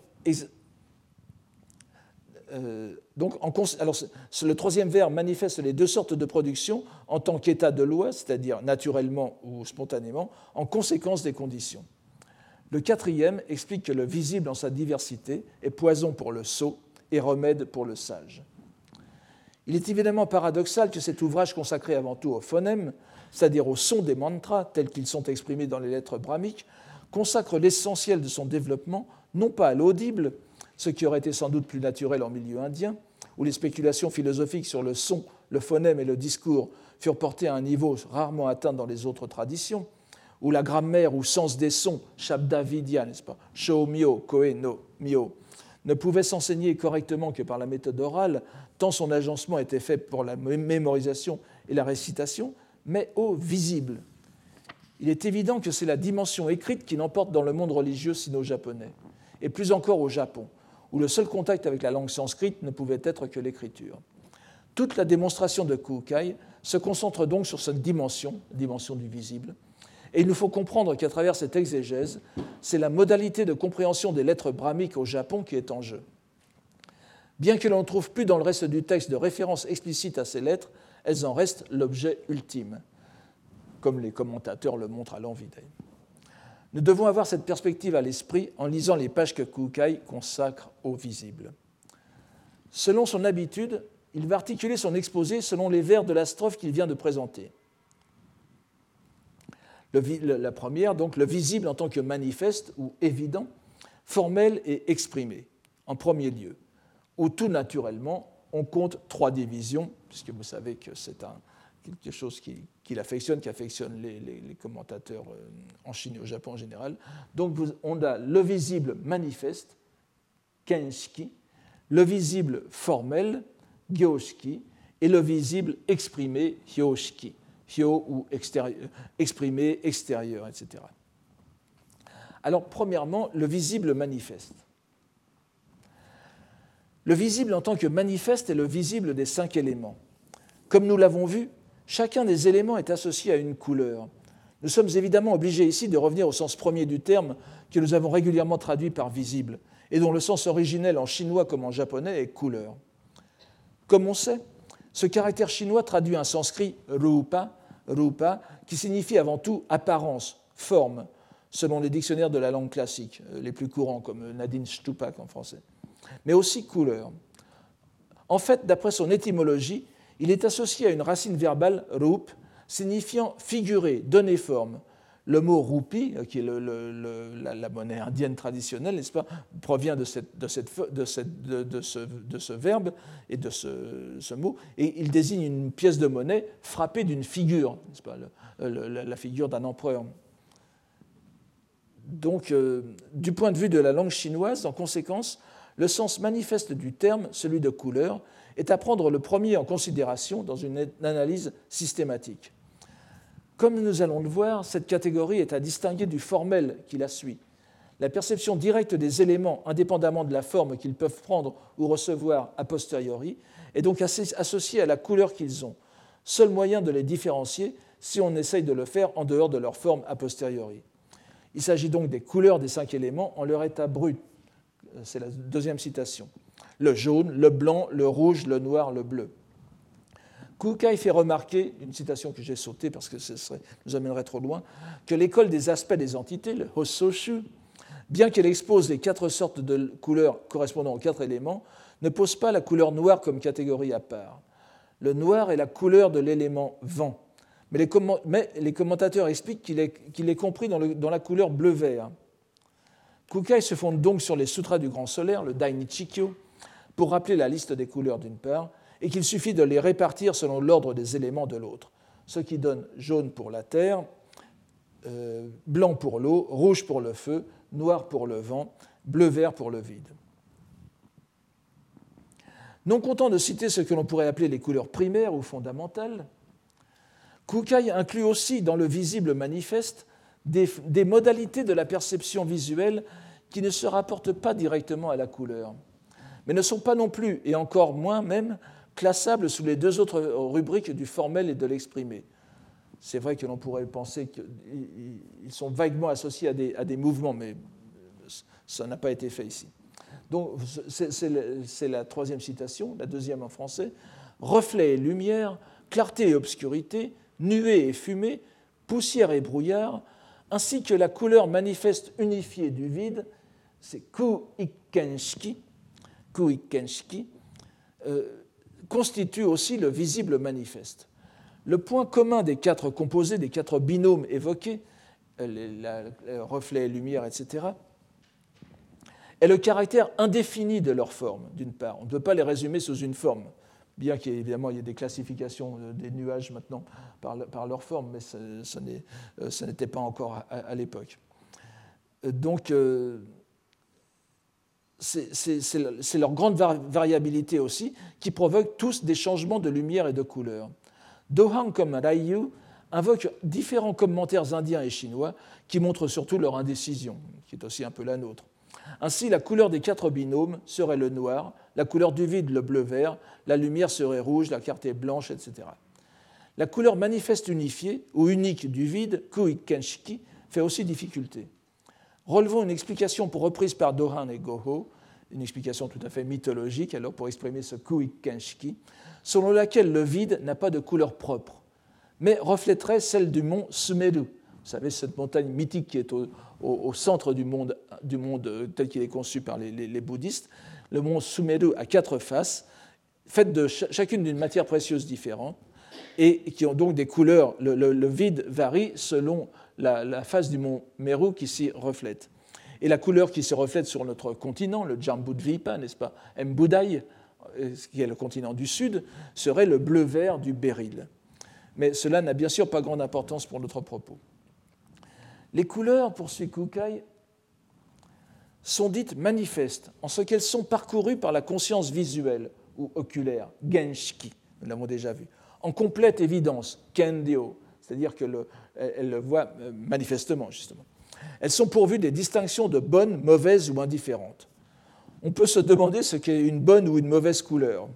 euh, donc alors, le troisième verbe manifeste les deux sortes de production en tant qu'état de loi, c'est-à-dire naturellement ou spontanément, en conséquence des conditions. Le quatrième explique que le visible en sa diversité est poison pour le sot et remède pour le sage. Il est évidemment paradoxal que cet ouvrage consacré avant tout au phonème, c'est-à-dire au son des mantras tels qu'ils sont exprimés dans les lettres brahmiques, consacre l'essentiel de son développement non pas à l'audible, ce qui aurait été sans doute plus naturel en milieu indien, où les spéculations philosophiques sur le son, le phonème et le discours furent portées à un niveau rarement atteint dans les autres traditions, où la grammaire ou sens des sons, Shabda Vidya, n'est-ce pas, Sho Myo, Koe no Myo, ne pouvait s'enseigner correctement que par la méthode orale, tant son agencement était fait pour la mémorisation et la récitation, mais au visible. Il est évident que c'est la dimension écrite qui l'emporte dans le monde religieux sino-japonais, et plus encore au Japon, où le seul contact avec la langue sanscrite ne pouvait être que l'écriture. Toute la démonstration de Kukai se concentre donc sur cette dimension, dimension du visible, et il nous faut comprendre qu'à travers cette exégèse, c'est la modalité de compréhension des lettres brahmiques au Japon qui est en jeu. Bien que l'on ne trouve plus dans le reste du texte de référence explicite à ces lettres, elles en restent l'objet ultime, comme les commentateurs le montrent à l'envie. Nous devons avoir cette perspective à l'esprit en lisant les pages que Kukai consacre au visible. Selon son habitude, il va articuler son exposé selon les vers de la strophe qu'il vient de présenter. La première, donc, le visible en tant que manifeste ou évident, formel et exprimé, en premier lieu, où tout naturellement, on compte trois divisions, puisque vous savez que c'est quelque chose qu'il affectionne, qui affectionne les, commentateurs euh, en Chine et au Japon en général. Donc on a le visible manifeste, kenshiki, le visible formel, gyoshiki, et le visible exprimé, hyoshiki, hyo ou exprimé, extérieur, etc. Alors, premièrement, le visible manifeste. Le visible en tant que manifeste est le visible des cinq éléments. Comme nous l'avons vu, chacun des éléments est associé à une couleur. Nous sommes évidemment obligés ici de revenir au sens premier du terme que nous avons régulièrement traduit par visible et dont le sens originel en chinois comme en japonais est couleur. Comme on sait, ce caractère chinois traduit un sanskrit rupa, rupa qui signifie avant tout apparence, forme, selon les dictionnaires de la langue classique, euh, les plus courants comme Nadine Stupak en français, mais aussi couleur. En fait, d'après son étymologie, il est associé à une racine verbale rup signifiant figurer, donner forme, le mot roupie, euh, qui est la, monnaie indienne traditionnelle, n'est-ce pas, provient de, ce, verbe et de ce, mot, et il désigne une pièce de monnaie frappée d'une figure, n'est-ce pas, la figure d'un empereur. Donc, euh, du point de vue de la langue chinoise, en conséquence, le sens manifeste du terme, celui de couleur, est à prendre le premier en considération dans une analyse systématique. Comme nous allons le voir, cette catégorie est à distinguer du formel qui la suit. La perception directe des éléments, indépendamment de la forme qu'ils peuvent prendre ou recevoir a posteriori, est donc associée à la couleur qu'ils ont. Seul moyen de les différencier si on essaye de le faire en dehors de leur forme a posteriori. Il s'agit donc des couleurs des cinq éléments en leur état brut. C'est la deuxième citation. Le jaune, le blanc, le rouge, le noir, le bleu. Kukai fait remarquer, une citation que j'ai sautée parce que ce nous amènerait trop loin, que l'école des aspects des entités, le Hososhu, bien qu'elle expose les quatre sortes de couleurs correspondant aux quatre éléments, ne pose pas la couleur noire comme catégorie à part. Le noir est la couleur de l'élément vent, mais les, commentateurs expliquent qu'il est, compris dans, dans, la couleur bleu-vert. Kukai se fonde donc sur les sutras du grand solaire, le Dainichikyo, pour rappeler la liste des couleurs d'une part, et qu'il suffit de les répartir selon l'ordre des éléments de l'autre, ce qui donne jaune pour la terre, euh, blanc pour l'eau, rouge pour le feu, noir pour le vent, bleu-vert pour le vide. Non content de citer ce que l'on pourrait appeler les couleurs primaires ou fondamentales, Kukai inclut aussi dans le visible manifeste des, des modalités de la perception visuelle qui ne se rapportent pas directement à la couleur, mais ne sont pas non plus, et encore moins même, classables sous les deux autres rubriques du formel et de l'exprimé. C'est vrai que l'on pourrait penser qu'ils sont vaguement associés à des, mouvements, mais ça n'a pas été fait ici. Donc c'est la troisième citation, la deuxième en français. Reflet et lumière, clarté et obscurité, nuée et fumée, poussière et brouillard, ainsi que la couleur manifeste unifiée du vide, c'est ku-ikenshiki euh, constitue aussi le visible manifeste. Le point commun des quatre composés, des quatre binômes évoqués, euh, reflet, lumière, etc., est le caractère indéfini de leur forme, d'une part. On ne peut pas les résumer sous une forme, bien qu'évidemment il y ait des classifications des nuages maintenant par, leur forme, mais ce, euh, n'était pas encore à, l'époque. Donc, euh, c'est leur grande variabilité aussi qui provoque tous des changements de lumière et de couleur. Dohang comme Raiyu invoquent différents commentaires indiens et chinois qui montrent surtout leur indécision, qui est aussi un peu la nôtre. Ainsi, la couleur des quatre binômes serait le noir, la couleur du vide, le bleu-vert, la lumière serait rouge, la carte est blanche, etc. La couleur manifeste unifiée ou unique du vide, Kuikenshiki, fait aussi difficulté. Relevons une explication pour reprise par Dohan et Goho, une explication tout à fait mythologique alors pour exprimer ce Kuikenshiki, selon laquelle le vide n'a pas de couleur propre, mais reflèterait celle du mont Sumeru. Vous savez, cette montagne mythique qui est au, centre du monde, du monde euh, tel qu'il est conçu par les, bouddhistes. Le mont Sumeru a quatre faces, faites de chacune d'une matière précieuse différente, et qui ont donc des couleurs. Le, vide varie selon la, face du mont Meru qui s'y reflète. Et la couleur qui se reflète sur notre continent, le Jambudvipa, n'est-ce pas, Mbudai, euh, qui est le continent du sud, serait le bleu-vert du béryl. Mais cela n'a bien sûr pas grande importance pour notre propos. Les couleurs, poursuit Kukai, sont dites manifestes en ce qu'elles sont parcourues par la conscience visuelle ou oculaire, genshiki, nous l'avons déjà vu, en complète évidence, kendio, c'est-à-dire qu'elle le voit euh, manifestement, justement. Elles sont pourvues des distinctions de bonnes, mauvaises ou indifférentes. On peut se demander ce qu'est une bonne ou une mauvaise couleur.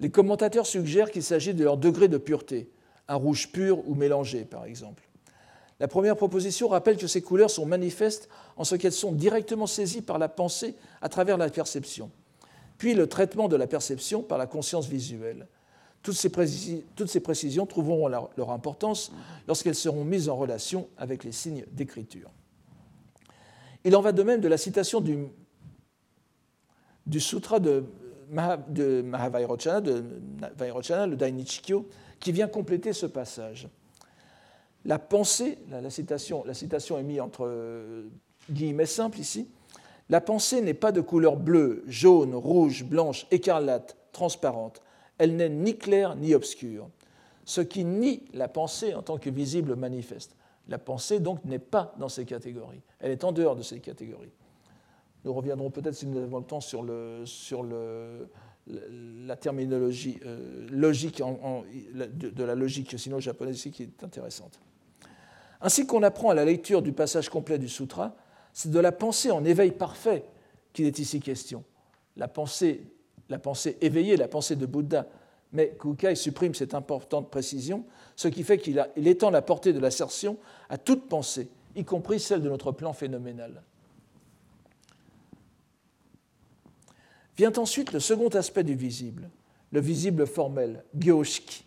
Les commentateurs suggèrent qu'il s'agit de leur degré de pureté, un rouge pur ou mélangé par exemple. La première proposition rappelle que ces couleurs sont manifestes en ce qu'elles sont directement saisies par la pensée à travers la perception, puis le traitement de la perception par la conscience visuelle. Toutes ces, précisions trouveront leur importance lorsqu'elles seront mises en relation avec les signes d'écriture. Il en va de même de la citation du, sutra de, Mahavairochana, le Dainichikyo, qui vient compléter ce passage. La pensée, la, citation, la citation est mise entre euh, guillemets simples ici, la pensée n'est pas de couleur bleue, jaune, rouge, blanche, écarlate, transparente elle n'est ni claire ni obscure, ce qui nie la pensée en tant que visible manifeste. La pensée, donc, n'est pas dans ces catégories. Elle est en dehors de ces catégories. Nous reviendrons peut-être, si nous avons le temps, sur, le, sur le, la terminologie euh, logique de, la logique sino-japonaise qui est intéressante. Ainsi qu'on apprend à la lecture du passage complet du sutra, c'est de la pensée en éveil parfait qu'il est ici question. La pensée la pensée éveillée, la pensée de Bouddha. Mais Kukai supprime cette importante précision, ce qui fait qu'il étend la portée de l'assertion à toute pensée, y compris celle de notre plan phénoménal. Vient ensuite le second aspect du visible, le visible formel, gyoshiki.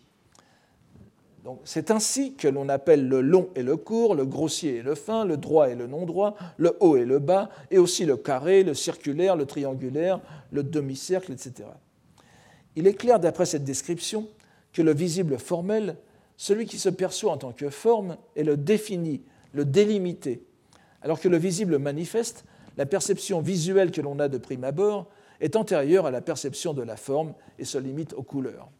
C'est ainsi que l'on appelle le long et le court, le grossier et le fin, le droit et le non droit, le haut et le bas, et aussi le carré, le circulaire, le triangulaire, le demi-cercle, etc. Il est clair d'après cette description que le visible formel, celui qui se perçoit en tant que forme, est le défini, le délimité, alors que le visible manifeste, la perception visuelle que l'on a de prime abord, est antérieure à la perception de la forme et se limite aux couleurs.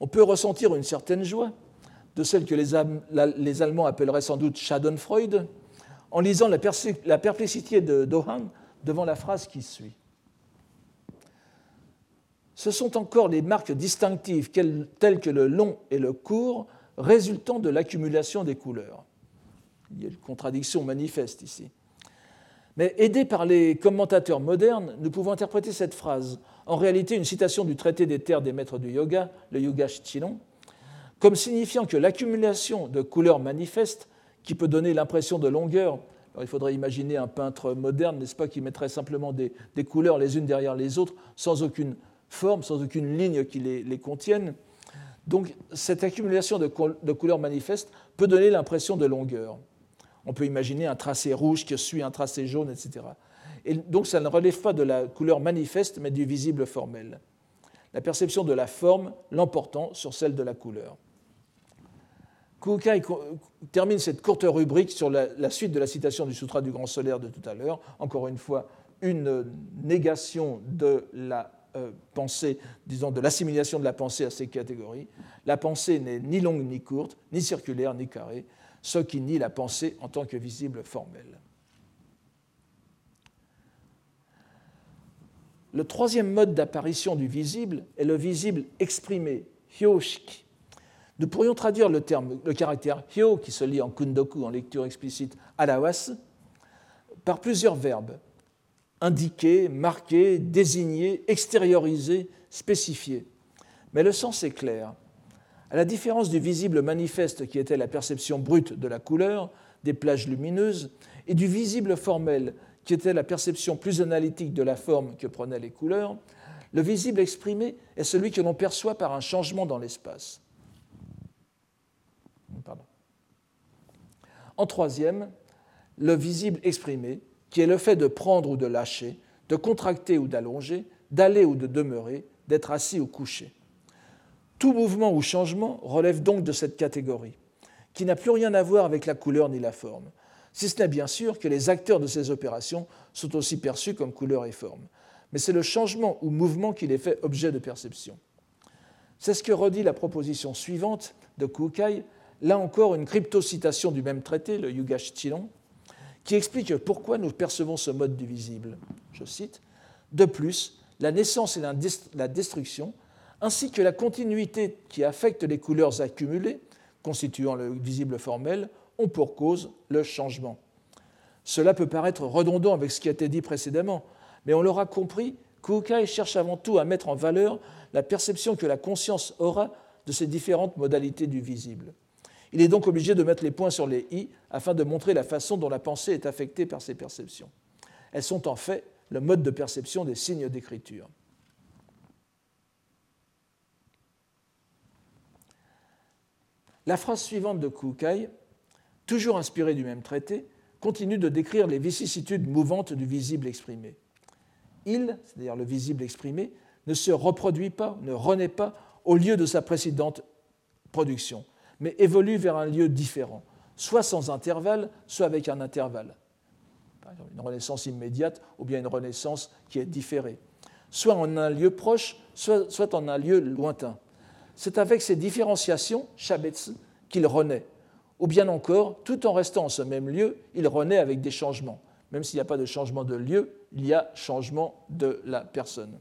On peut ressentir une certaine joie, de celle que les, Allemands appelleraient sans doute Schadenfreude, en lisant la, perplexité de Dohan devant la phrase qui suit. Ce sont encore les marques distinctives telles que le long et le court résultant de l'accumulation des couleurs. Il y a une contradiction manifeste ici. Mais aidés par les commentateurs modernes, nous pouvons interpréter cette phrase, en réalité une citation du traité des terres des maîtres du yoga, le Yoga Shichilon, comme signifiant que l'accumulation de couleurs manifestes, qui peut donner l'impression de longueur, il faudrait imaginer un peintre moderne, n'est-ce pas, qui mettrait simplement des, couleurs les unes derrière les autres, sans aucune forme, sans aucune ligne qui les, contienne. Donc cette accumulation de couleurs manifestes peut donner l'impression de longueur. On peut imaginer un tracé rouge qui suit un tracé jaune, etc. Et donc ça ne relève pas de la couleur manifeste, mais du visible formel. La perception de la forme l'emportant sur celle de la couleur. Kukai termine cette courte rubrique sur la, suite de la citation du Sutra du Grand Solaire de tout à l'heure. Encore une fois, une négation de la euh, pensée, disons de l'assimilation de la pensée à ces catégories. La pensée n'est ni longue ni courte, ni circulaire ni carrée, ce qui nie la pensée en tant que visible formelle. Le troisième mode d'apparition du visible est le visible exprimé, hyoshiki. Nous pourrions traduire le, terme, le caractère hyo, qui se lit en kundoku, en lecture explicite, alawas, par plusieurs verbes indiquer, marquer, désigner, extérioriser, spécifier. Mais le sens est clair. À la différence du visible manifeste qui était la perception brute de la couleur, des plages lumineuses, et du visible formel qui était la perception plus analytique de la forme que prenaient les couleurs, le visible exprimé est celui que l'on perçoit par un changement dans l'espace. En troisième, le visible exprimé, qui est le fait de prendre ou de lâcher, de contracter ou d'allonger, d'aller ou de demeurer, d'être assis ou couché. Tout mouvement ou changement relève donc de cette catégorie, qui n'a plus rien à voir avec la couleur ni la forme, si ce n'est bien sûr que les acteurs de ces opérations sont aussi perçus comme couleur et forme. Mais c'est le changement ou mouvement qui les fait objet de perception. C'est ce que redit la proposition suivante de Kukai, là encore une crypto-citation du même traité, le Yugashchilon, qui explique pourquoi nous percevons ce mode du visible. Je cite De plus, la naissance et la destruction, ainsi que la continuité qui affecte les couleurs accumulées, constituant le visible formel, pour cause le changement. Cela peut paraître redondant avec ce qui a été dit précédemment, mais on l'aura compris, Kukai cherche avant tout à mettre en valeur la perception que la conscience aura de ces différentes modalités du visible. Il est donc obligé de mettre les points sur les i afin de montrer la façon dont la pensée est affectée par ces perceptions. Elles sont en fait le mode de perception des signes d'écriture. La phrase suivante de Kukai, toujours inspirée du même traité, continue de décrire les vicissitudes mouvantes du visible exprimé. Il, c'est-à-dire le visible exprimé, ne se reproduit pas, ne renaît pas au lieu de sa précédente production, mais évolue vers un lieu différent, soit sans intervalle, soit avec un intervalle. une renaissance immédiate ou bien une renaissance qui est différée, soit en un lieu proche, soit, en un lieu lointain. C'est avec ces différenciations, Shabetsu, qu'il renaît. Ou bien encore, tout en restant en ce même lieu, il renaît avec des changements. Même s'il n'y a pas de changement de lieu, il y a changement de la personne.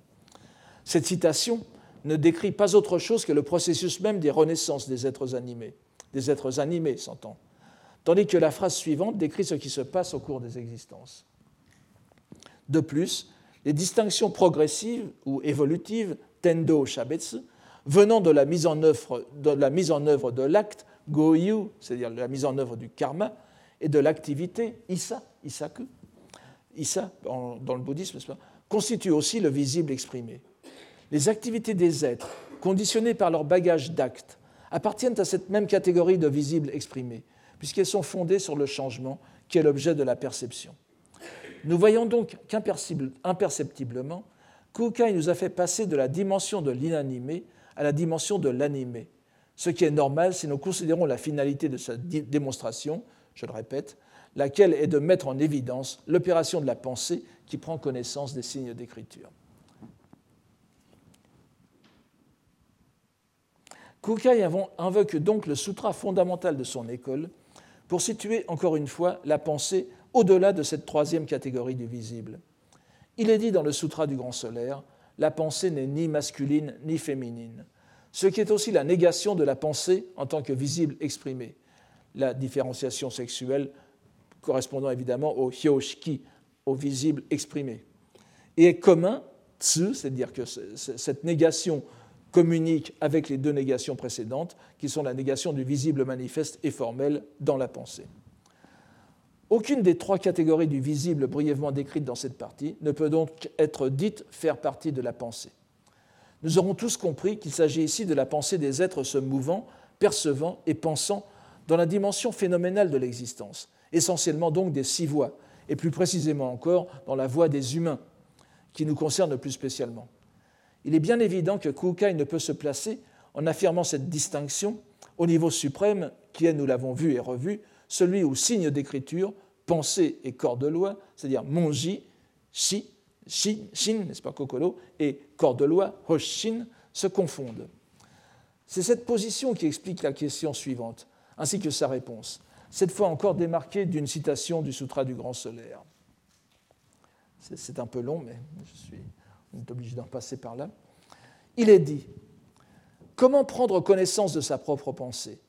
Cette citation ne décrit pas autre chose que le processus même des renaissances des êtres animés, des êtres animés, s'entend, tandis que la phrase suivante décrit ce qui se passe au cours des existences. De plus, les distinctions progressives ou évolutives, tendo shabetsu, venant de la mise en œuvre de, la mise en œuvre de l'acte, goyu, c'est-à-dire la mise en œuvre du karma, et de l'activité, isa, isaku, isa dans le bouddhisme, constituent aussi le visible exprimé. Les activités des êtres, conditionnées par leur bagage d'actes, appartiennent à cette même catégorie de visibles exprimés, puisqu'elles sont fondées sur le changement qui est l'objet de la perception. Nous voyons donc qu'imperceptiblement, Kukai nous a fait passer de la dimension de l'inanimé à la dimension de l'animé, ce qui est normal si nous considérons la finalité de sa démonstration, je le répète, laquelle est de mettre en évidence l'opération de la pensée qui prend connaissance des signes d'écriture. Kukai invoque donc le sutra fondamental de son école pour situer encore une fois la pensée au-delà de cette troisième catégorie du visible. Il est dit dans le sutra du grand solaire, la pensée n'est ni masculine ni féminine, ce qui est aussi la négation de la pensée en tant que visible exprimée, la différenciation sexuelle correspondant évidemment au hyoshiki, au visible exprimé, et est commun, tsu, c'est-à-dire que cette négation communique avec les deux négations précédentes, qui sont la négation du visible manifeste et formel dans la pensée. Aucune des trois catégories du visible brièvement décrites dans cette partie ne peut donc être dite faire partie de la pensée. Nous aurons tous compris qu'il s'agit ici de la pensée des êtres se mouvant, percevant et pensant dans la dimension phénoménale de l'existence, essentiellement donc des six voix, et plus précisément encore dans la voix des humains, qui nous concerne plus spécialement. Il est bien évident que Kukai ne peut se placer en affirmant cette distinction au niveau suprême qui est, nous l'avons vu et revu, celui où signe d'écriture, pensée et corps de loi, c'est-à-dire monji, shi, shin, shin n'est-ce pas, kokoro, et corps de loi, hoshin, se confondent. C'est cette position qui explique la question suivante, ainsi que sa réponse, cette fois encore démarquée d'une citation du Sutra du Grand Solaire. C'est un peu long, mais je suis on est obligé d'en passer par là. Il est dit Comment prendre connaissance de sa propre pensée?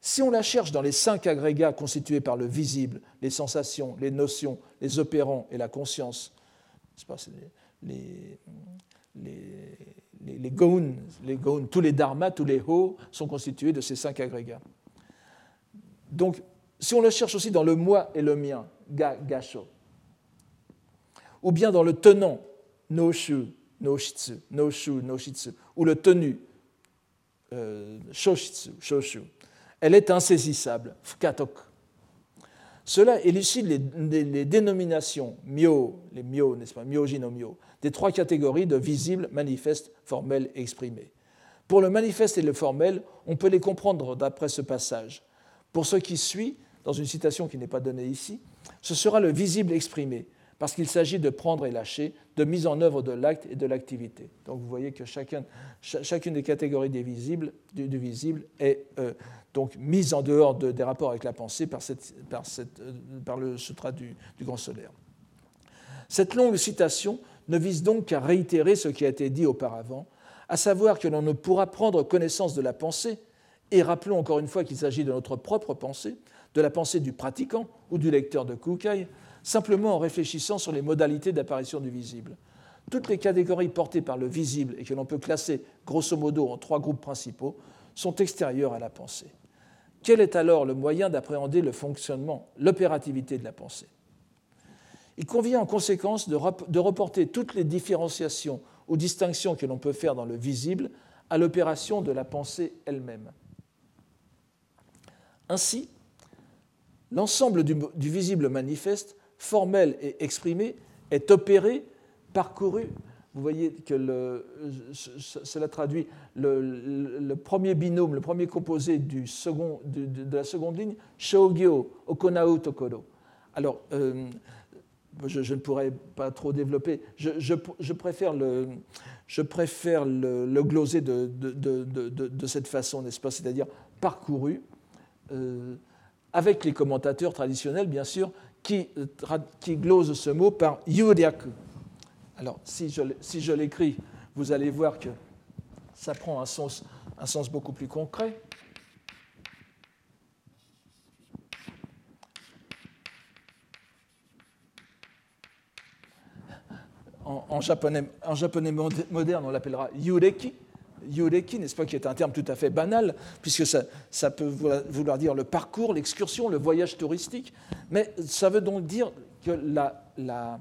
Si on la cherche dans les cinq agrégats constitués par le visible, les sensations, les notions, les opérants et la conscience, pas, les, les, les, les tous les dharmas, tous les ho sont constitués de ces cinq agrégats. Donc, si on le cherche aussi dans le moi et le mien, ga, gasho, ou bien dans le tenant, no shu, no shitsu, ou le tenu, euh, shoshitsu, shoshu, elle est insaisissable, fukatok. Cela élucide les, dénominations myo, les myo, n'est-ce pas, myoji no myo, des trois catégories de visibles, manifestes, formels et exprimés. Pour le manifeste et le formel, on peut les comprendre d'après ce passage. Pour ce qui suit, dans une citation qui n'est pas donnée ici, ce sera le visible exprimé, parce qu'il s'agit de prendre et lâcher, de mise en œuvre de l'acte et de l'activité. Donc vous voyez que chacune des catégories du, visible est euh, donc mise en dehors des rapports avec la pensée par, euh, le sutra du, du Grand Solaire. Cette longue citation ne vise donc qu'à réitérer ce qui a été dit auparavant, à savoir que l'on ne pourra prendre connaissance de la pensée, et rappelons encore une fois qu'il s'agit de notre propre pensée, de la pensée du pratiquant ou du lecteur de Kukai, simplement en réfléchissant sur les modalités d'apparition du visible. Toutes les catégories portées par le visible et que l'on peut classer grosso modo en trois groupes principaux sont extérieures à la pensée. Quel est alors le moyen d'appréhender le fonctionnement, l'opérativité de la pensée? Il convient en conséquence de, reporter toutes les différenciations ou distinctions que l'on peut faire dans le visible à l'opération de la pensée elle-même. Ainsi, l'ensemble du, visible manifeste, formel et exprimé, est opéré, parcouru. Vous voyez que cela traduit le, premier binôme, le premier composé du second, de, la seconde ligne, Shogyo, Okonao Tokoro. Alors, euh, je, ne pourrais pas trop développer. Je, préfère le, je préfère le, gloser de, de, cette façon, n'est-ce pas? C'est-à-dire parcouru, euh, avec les commentateurs traditionnels, bien sûr, qui, qui glosent ce mot par yuryaku. Alors, si je, si je l'écris, vous allez voir que ça prend un sens, un sens beaucoup plus concret. en, japonais, en japonais moderne, on l'appellera yureki. Yureki, n'est-ce pas, qui est un terme tout à fait banal, puisque ça, ça peut vouloir dire le parcours, l'excursion, le voyage touristique, mais ça veut donc dire que la, la,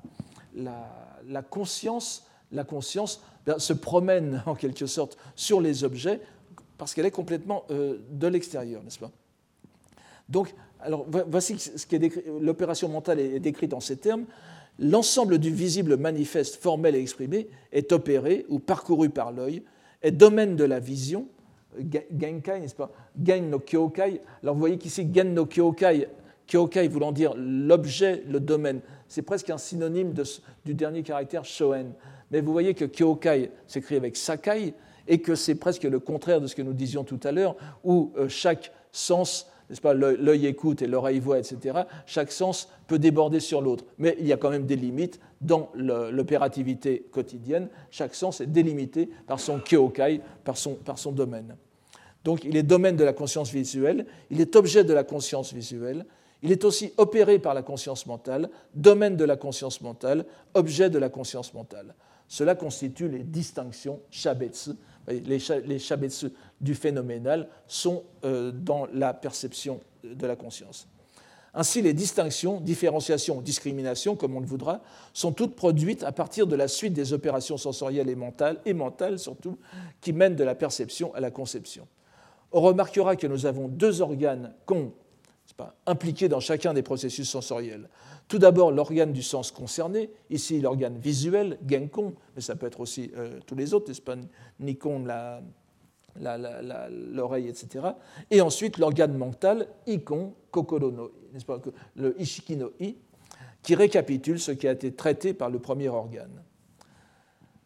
la, conscience, la conscience ben, se promène en quelque sorte sur les objets parce qu'elle est complètement euh, de l'extérieur, n'est-ce pas? Donc, alors, voici ce qui est l'opération mentale est décrite en ces termes. L'ensemble du visible manifeste, formel et exprimé est opéré ou parcouru par l'œil, est domaine de la vision, genkai, n'est-ce pas? Gen no kyokai. Alors vous voyez qu'ici, gen no kyokai, kyokai voulant dire l'objet, le domaine, c'est presque un synonyme du dernier caractère shoen. Mais vous voyez que kyokai s'écrit avec sakai et que c'est presque le contraire de ce que nous disions tout à l'heure, où euh, chaque sens n'est-ce pas, l'œil écoute et l'oreille voit, etc., chaque sens peut déborder sur l'autre. Mais il y a quand même des limites dans l'opérativité quotidienne. Chaque sens est délimité par son kyokai, par son, par son domaine. Donc il est domaine de la conscience visuelle, il est objet de la conscience visuelle, il est aussi opéré par la conscience mentale, domaine de la conscience mentale, objet de la conscience mentale. Cela constitue les distinctions shabetsu les shabetsu du phénoménal sont euh, dans la perception de la conscience. Ainsi, les distinctions, différenciations, discriminations, comme on le voudra, sont toutes produites à partir de la suite des opérations sensorielles et mentales, et mentales surtout, qui mènent de la perception à la conception. On remarquera que nous avons deux organes qu'ont impliqués dans chacun des processus sensoriels. Tout d'abord, l'organe du sens concerné, ici l'organe visuel, Genkon, mais ça peut être aussi euh, tous les autres, n'est-ce pas Nikon, l'oreille, etc. Et ensuite, l'organe mental, Ikon, Kokoro no, Le Ishiki no I, qui récapitule ce qui a été traité par le premier organe.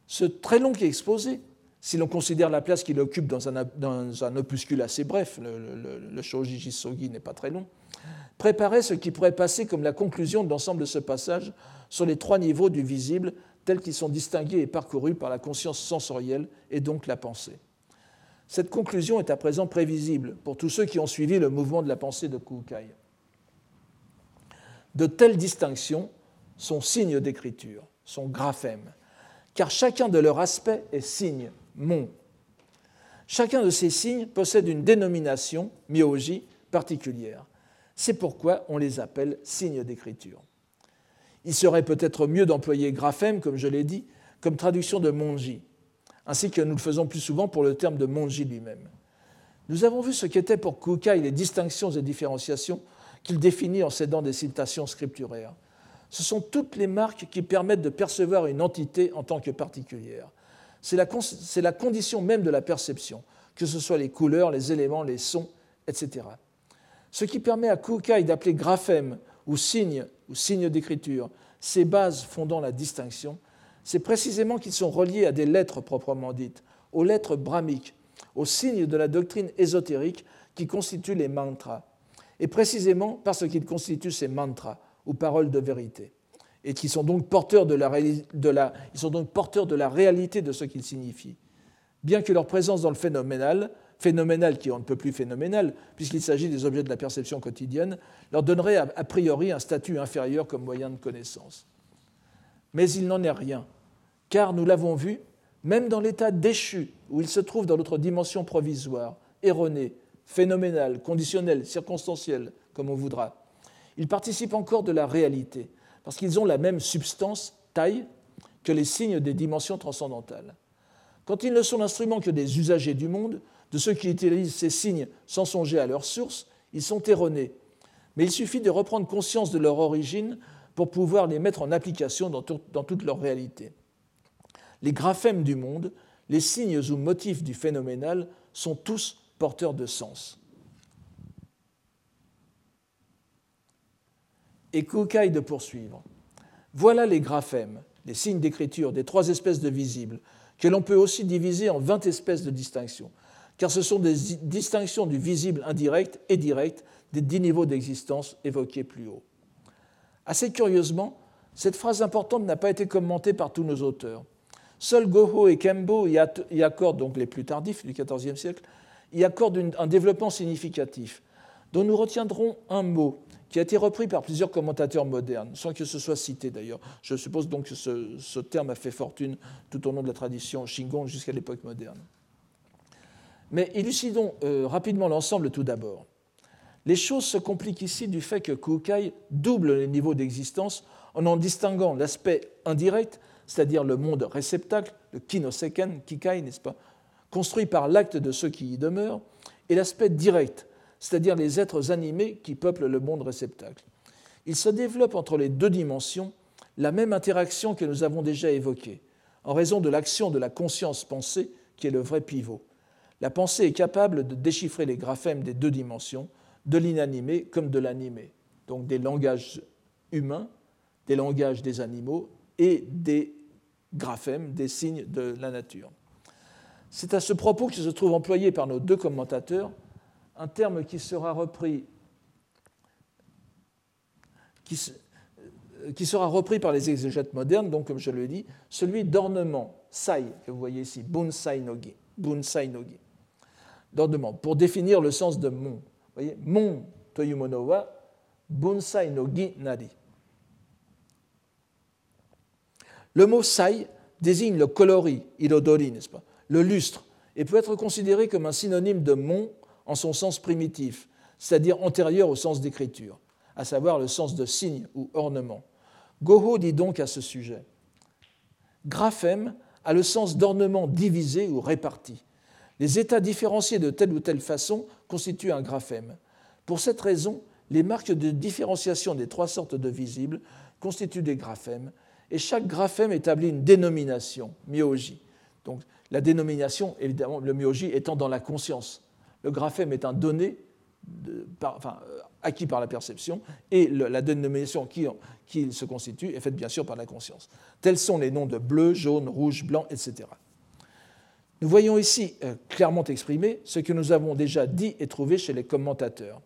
Ce très long exposé, si l'on considère la place qu'il occupe dans un, dans un, opuscule assez bref, le, le, le Shoji n'est pas très long, préparer ce qui pourrait passer comme la conclusion de l'ensemble de ce passage sur les trois niveaux du visible tels qu'ils sont distingués et parcourus par la conscience sensorielle et donc la pensée. Cette conclusion est à présent prévisible pour tous ceux qui ont suivi le mouvement de la pensée de Kukai. De telles distinctions sont signes d'écriture, sont graphèmes, car chacun de leurs aspects est signe, mon. Chacun de ces signes possède une dénomination, myoji, particulière. C'est pourquoi on les appelle signes d'écriture. Il serait peut-être mieux d'employer graphème, comme je l'ai dit, comme traduction de monji, ainsi que nous le faisons plus souvent pour le terme de monji lui-même. Nous avons vu ce qu'étaient pour Kukai les distinctions et différenciations qu'il définit en s'aidant des citations scripturaires. Ce sont toutes les marques qui permettent de percevoir une entité en tant que particulière. C'est la, la, condition même de la perception, que ce soit les couleurs, les éléments, les sons, etc. Ce qui permet à Kukai d'appeler graphème ou signe ou signe d'écriture ces bases fondant la distinction, c'est précisément qu'ils sont reliés à des lettres proprement dites, aux lettres brahmiques, aux signes de la doctrine ésotérique qui constituent les mantras, et précisément parce qu'ils constituent ces mantras, ou paroles de vérité, et qui sont donc porteurs de la, réalité de ce qu'ils signifient. Bien que leur présence dans le phénoménal phénoménal qui on ne peut plus phénoménal, puisqu'il s'agit des objets de la perception quotidienne, leur donnerait a priori un statut inférieur comme moyen de connaissance. Mais il n'en est rien, car nous l'avons vu, même dans l'état déchu, où il se trouve dans notre dimension provisoire, erronée, phénoménale, conditionnelle, circonstancielle, comme on voudra, ils participent encore de la réalité, parce qu'ils ont la même substance, taille, que les signes des dimensions transcendantales. Quand ils ne sont l'instrument que des usagers du monde, de ceux qui utilisent ces signes sans songer à leur source, ils sont erronés. Mais il suffit de reprendre conscience de leur origine pour pouvoir les mettre en application dans, toute leur réalité. Les graphèmes du monde, les signes ou motifs du phénoménal sont tous porteurs de sens. Et Kukai de poursuivre. Voilà les graphèmes, les signes d'écriture des trois espèces de visibles, que l'on peut aussi diviser en 20 espèces de distinctions car ce sont des distinctions du visible indirect et direct des dix niveaux d'existence évoqués plus haut. Assez curieusement, cette phrase importante n'a pas été commentée par tous nos auteurs. Seuls Goho et Kembo y accordent, donc les plus tardifs du XIVe siècle, y accordent un développement significatif, dont nous retiendrons un mot qui a été repris par plusieurs commentateurs modernes, sans que ce soit cité d'ailleurs. Je suppose donc que ce, terme a fait fortune tout au long de la tradition Shingon jusqu'à l'époque moderne. Mais élucidons euh, rapidement l'ensemble tout d'abord. Les choses se compliquent ici du fait que Kukai double les niveaux d'existence en en distinguant l'aspect indirect, c'est-à-dire le monde réceptacle, le kinoseken, kikai, n'est-ce pas, construit par l'acte de ceux qui y demeurent, et l'aspect direct, c'est-à-dire les êtres animés qui peuplent le monde réceptacle. Il se développe entre les deux dimensions la même interaction que nous avons déjà évoquée, en raison de l'action de la conscience pensée qui est le vrai pivot la pensée est capable de déchiffrer les graphèmes des deux dimensions, de l'inanimé comme de l'animé, donc des langages humains, des langages des animaux et des graphèmes, des signes de la nature. C'est à ce propos que se trouve employé par nos deux commentateurs un terme qui sera repris, qui, sera repris par les exégètes modernes, donc comme je le dis, celui d'ornement, sai, que vous voyez ici, bunsai nogi. Bunsai nogi pour définir le sens de mon. Voyez, mon toyumono wa bonsai no gi nari. Le mot sai désigne le coloris, irodori, n'est-ce pas, le lustre, et peut être considéré comme un synonyme de mon en son sens primitif, c'est-à-dire antérieur au sens d'écriture, à savoir le sens de signe ou ornement. Goho dit donc à ce sujet Graphème a le sens d'ornement divisé ou réparti, les états différenciés de telle ou telle façon constituent un graphème. Pour cette raison, les marques de différenciation des trois sortes de visibles constituent des graphèmes, et chaque graphème établit une dénomination, myoji. Donc la dénomination, évidemment, le myoji étant dans la conscience. Le graphème est un donné enfin, euh, acquis par la perception, et la dénomination qui, qui se constitue est faite bien sûr par la conscience. Tels sont les noms de bleu, jaune, rouge, blanc, etc. Nous voyons ici euh, clairement exprimé ce que nous avons déjà dit et trouvé chez les commentateurs.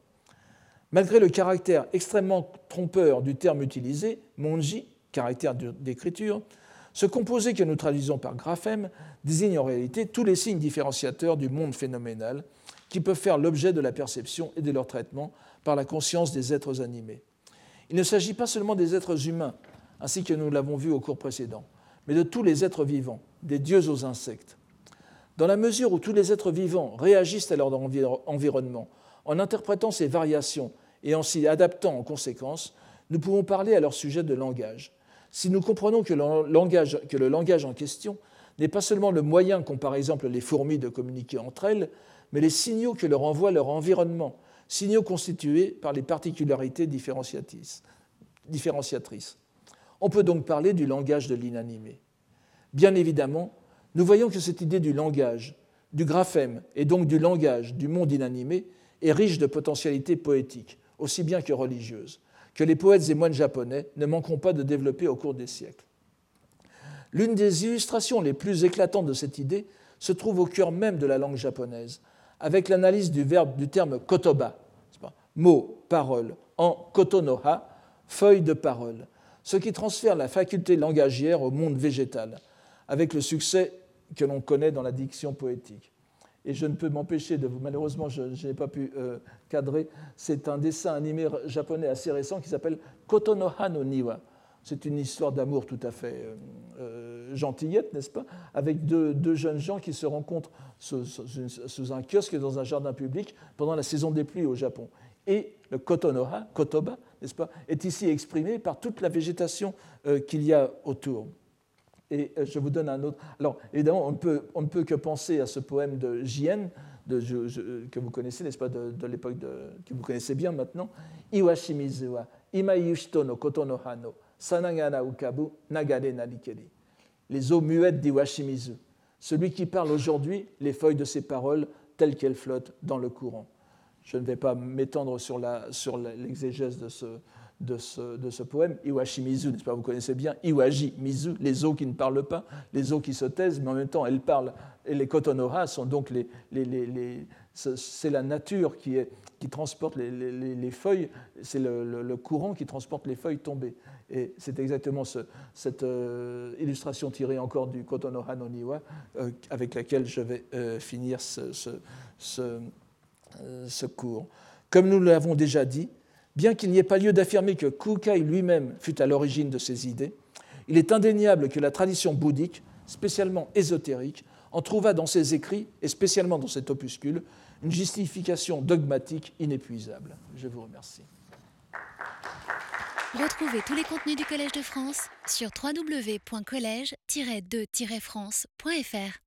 Malgré le caractère extrêmement trompeur du terme utilisé, monji, caractère d'écriture, Ce composé que nous traduisons par graphème désigne en réalité tous les signes différenciateurs du monde phénoménal qui peuvent faire l'objet de la perception et de leur traitement par la conscience des êtres animés. Il ne s'agit pas seulement des êtres humains, ainsi que nous l'avons vu au cours précédent, mais de tous les êtres vivants, des dieux aux insectes. Dans la mesure où tous les êtres vivants réagissent à leur environnement en interprétant ces variations et en s'y adaptant en conséquence, nous pouvons parler à leur sujet de langage. Si nous comprenons que le langage, que en question n'est pas seulement le moyen qu'ont par exemple les fourmis de communiquer entre elles, mais les signaux que leur envoie leur environnement, signaux constitués par les particularités différenciatrices. On peut donc parler du langage de l'inanimé. Bien évidemment, nous voyons que cette idée du langage, du graphème et donc du langage du monde inanimé est riche de potentialités poétiques, aussi bien que religieuses que les poètes et moines japonais ne manqueront pas de développer au cours des siècles. L'une des illustrations les plus éclatantes de cette idée se trouve au cœur même de la langue japonaise, avec l'analyse du du terme kotoba, mot, parole, en kotonoha, feuille de parole, ce qui transfère la faculté langagière au monde végétal, avec le succès que l'on connaît dans la diction poétique et je ne peux m'empêcher de vous, malheureusement je n'ai pas pu euh, cadrer, c'est un dessin animé japonais assez récent qui s'appelle Kotonoha no Niwa. C'est une histoire d'amour tout à fait euh, euh, gentillette, n'est-ce pas Avec deux, jeunes gens qui se rencontrent sous, un kiosque dans un jardin public pendant la saison des pluies au Japon. Et le Kotonoha, Kotoba, n'est-ce pas, est ici exprimé par toute la végétation qu'il y a autour. Et euh, je vous donne un autre. Alors, évidemment, on ne peut, on ne peut que penser à ce poème de Jien, que vous connaissez, n'est-ce pas, de, l'époque que vous connaissez bien maintenant. Iwashimizuwa, ima yushito no koto no hano, sanagara ukabu, nagare narikeri. Les eaux muettes d'Iwashimizu. Celui qui parle aujourd'hui, les feuilles de ses paroles telles qu'elles flottent dans le courant. Je ne vais pas m'étendre sur l'exégèse sur de ce, de ce, poème, Iwashi Mizu, n'est-ce pas, vous connaissez bien, Iwaji Mizu, les eaux qui ne parlent pas, les eaux qui se taisent, mais en même temps elles parlent. Et les Kotonoha sont donc les, c'est la nature qui, est, qui transporte les, feuilles, c'est le, courant qui transporte les feuilles tombées. Et c'est exactement cette euh, illustration tirée encore du Kotonoha no Niwa euh, avec laquelle je vais euh, finir ce, ce cours. Comme nous l'avons déjà dit, Bien qu'il n'y ait pas lieu d'affirmer que Kukai lui-même fut à l'origine de ces idées, il est indéniable que la tradition bouddhique, spécialement ésotérique, en trouva dans ses écrits, et spécialement dans cet opuscule, une justification dogmatique inépuisable. Je vous remercie. Retrouvez tous les contenus du Collège de France sur www.colège-2-france.fr.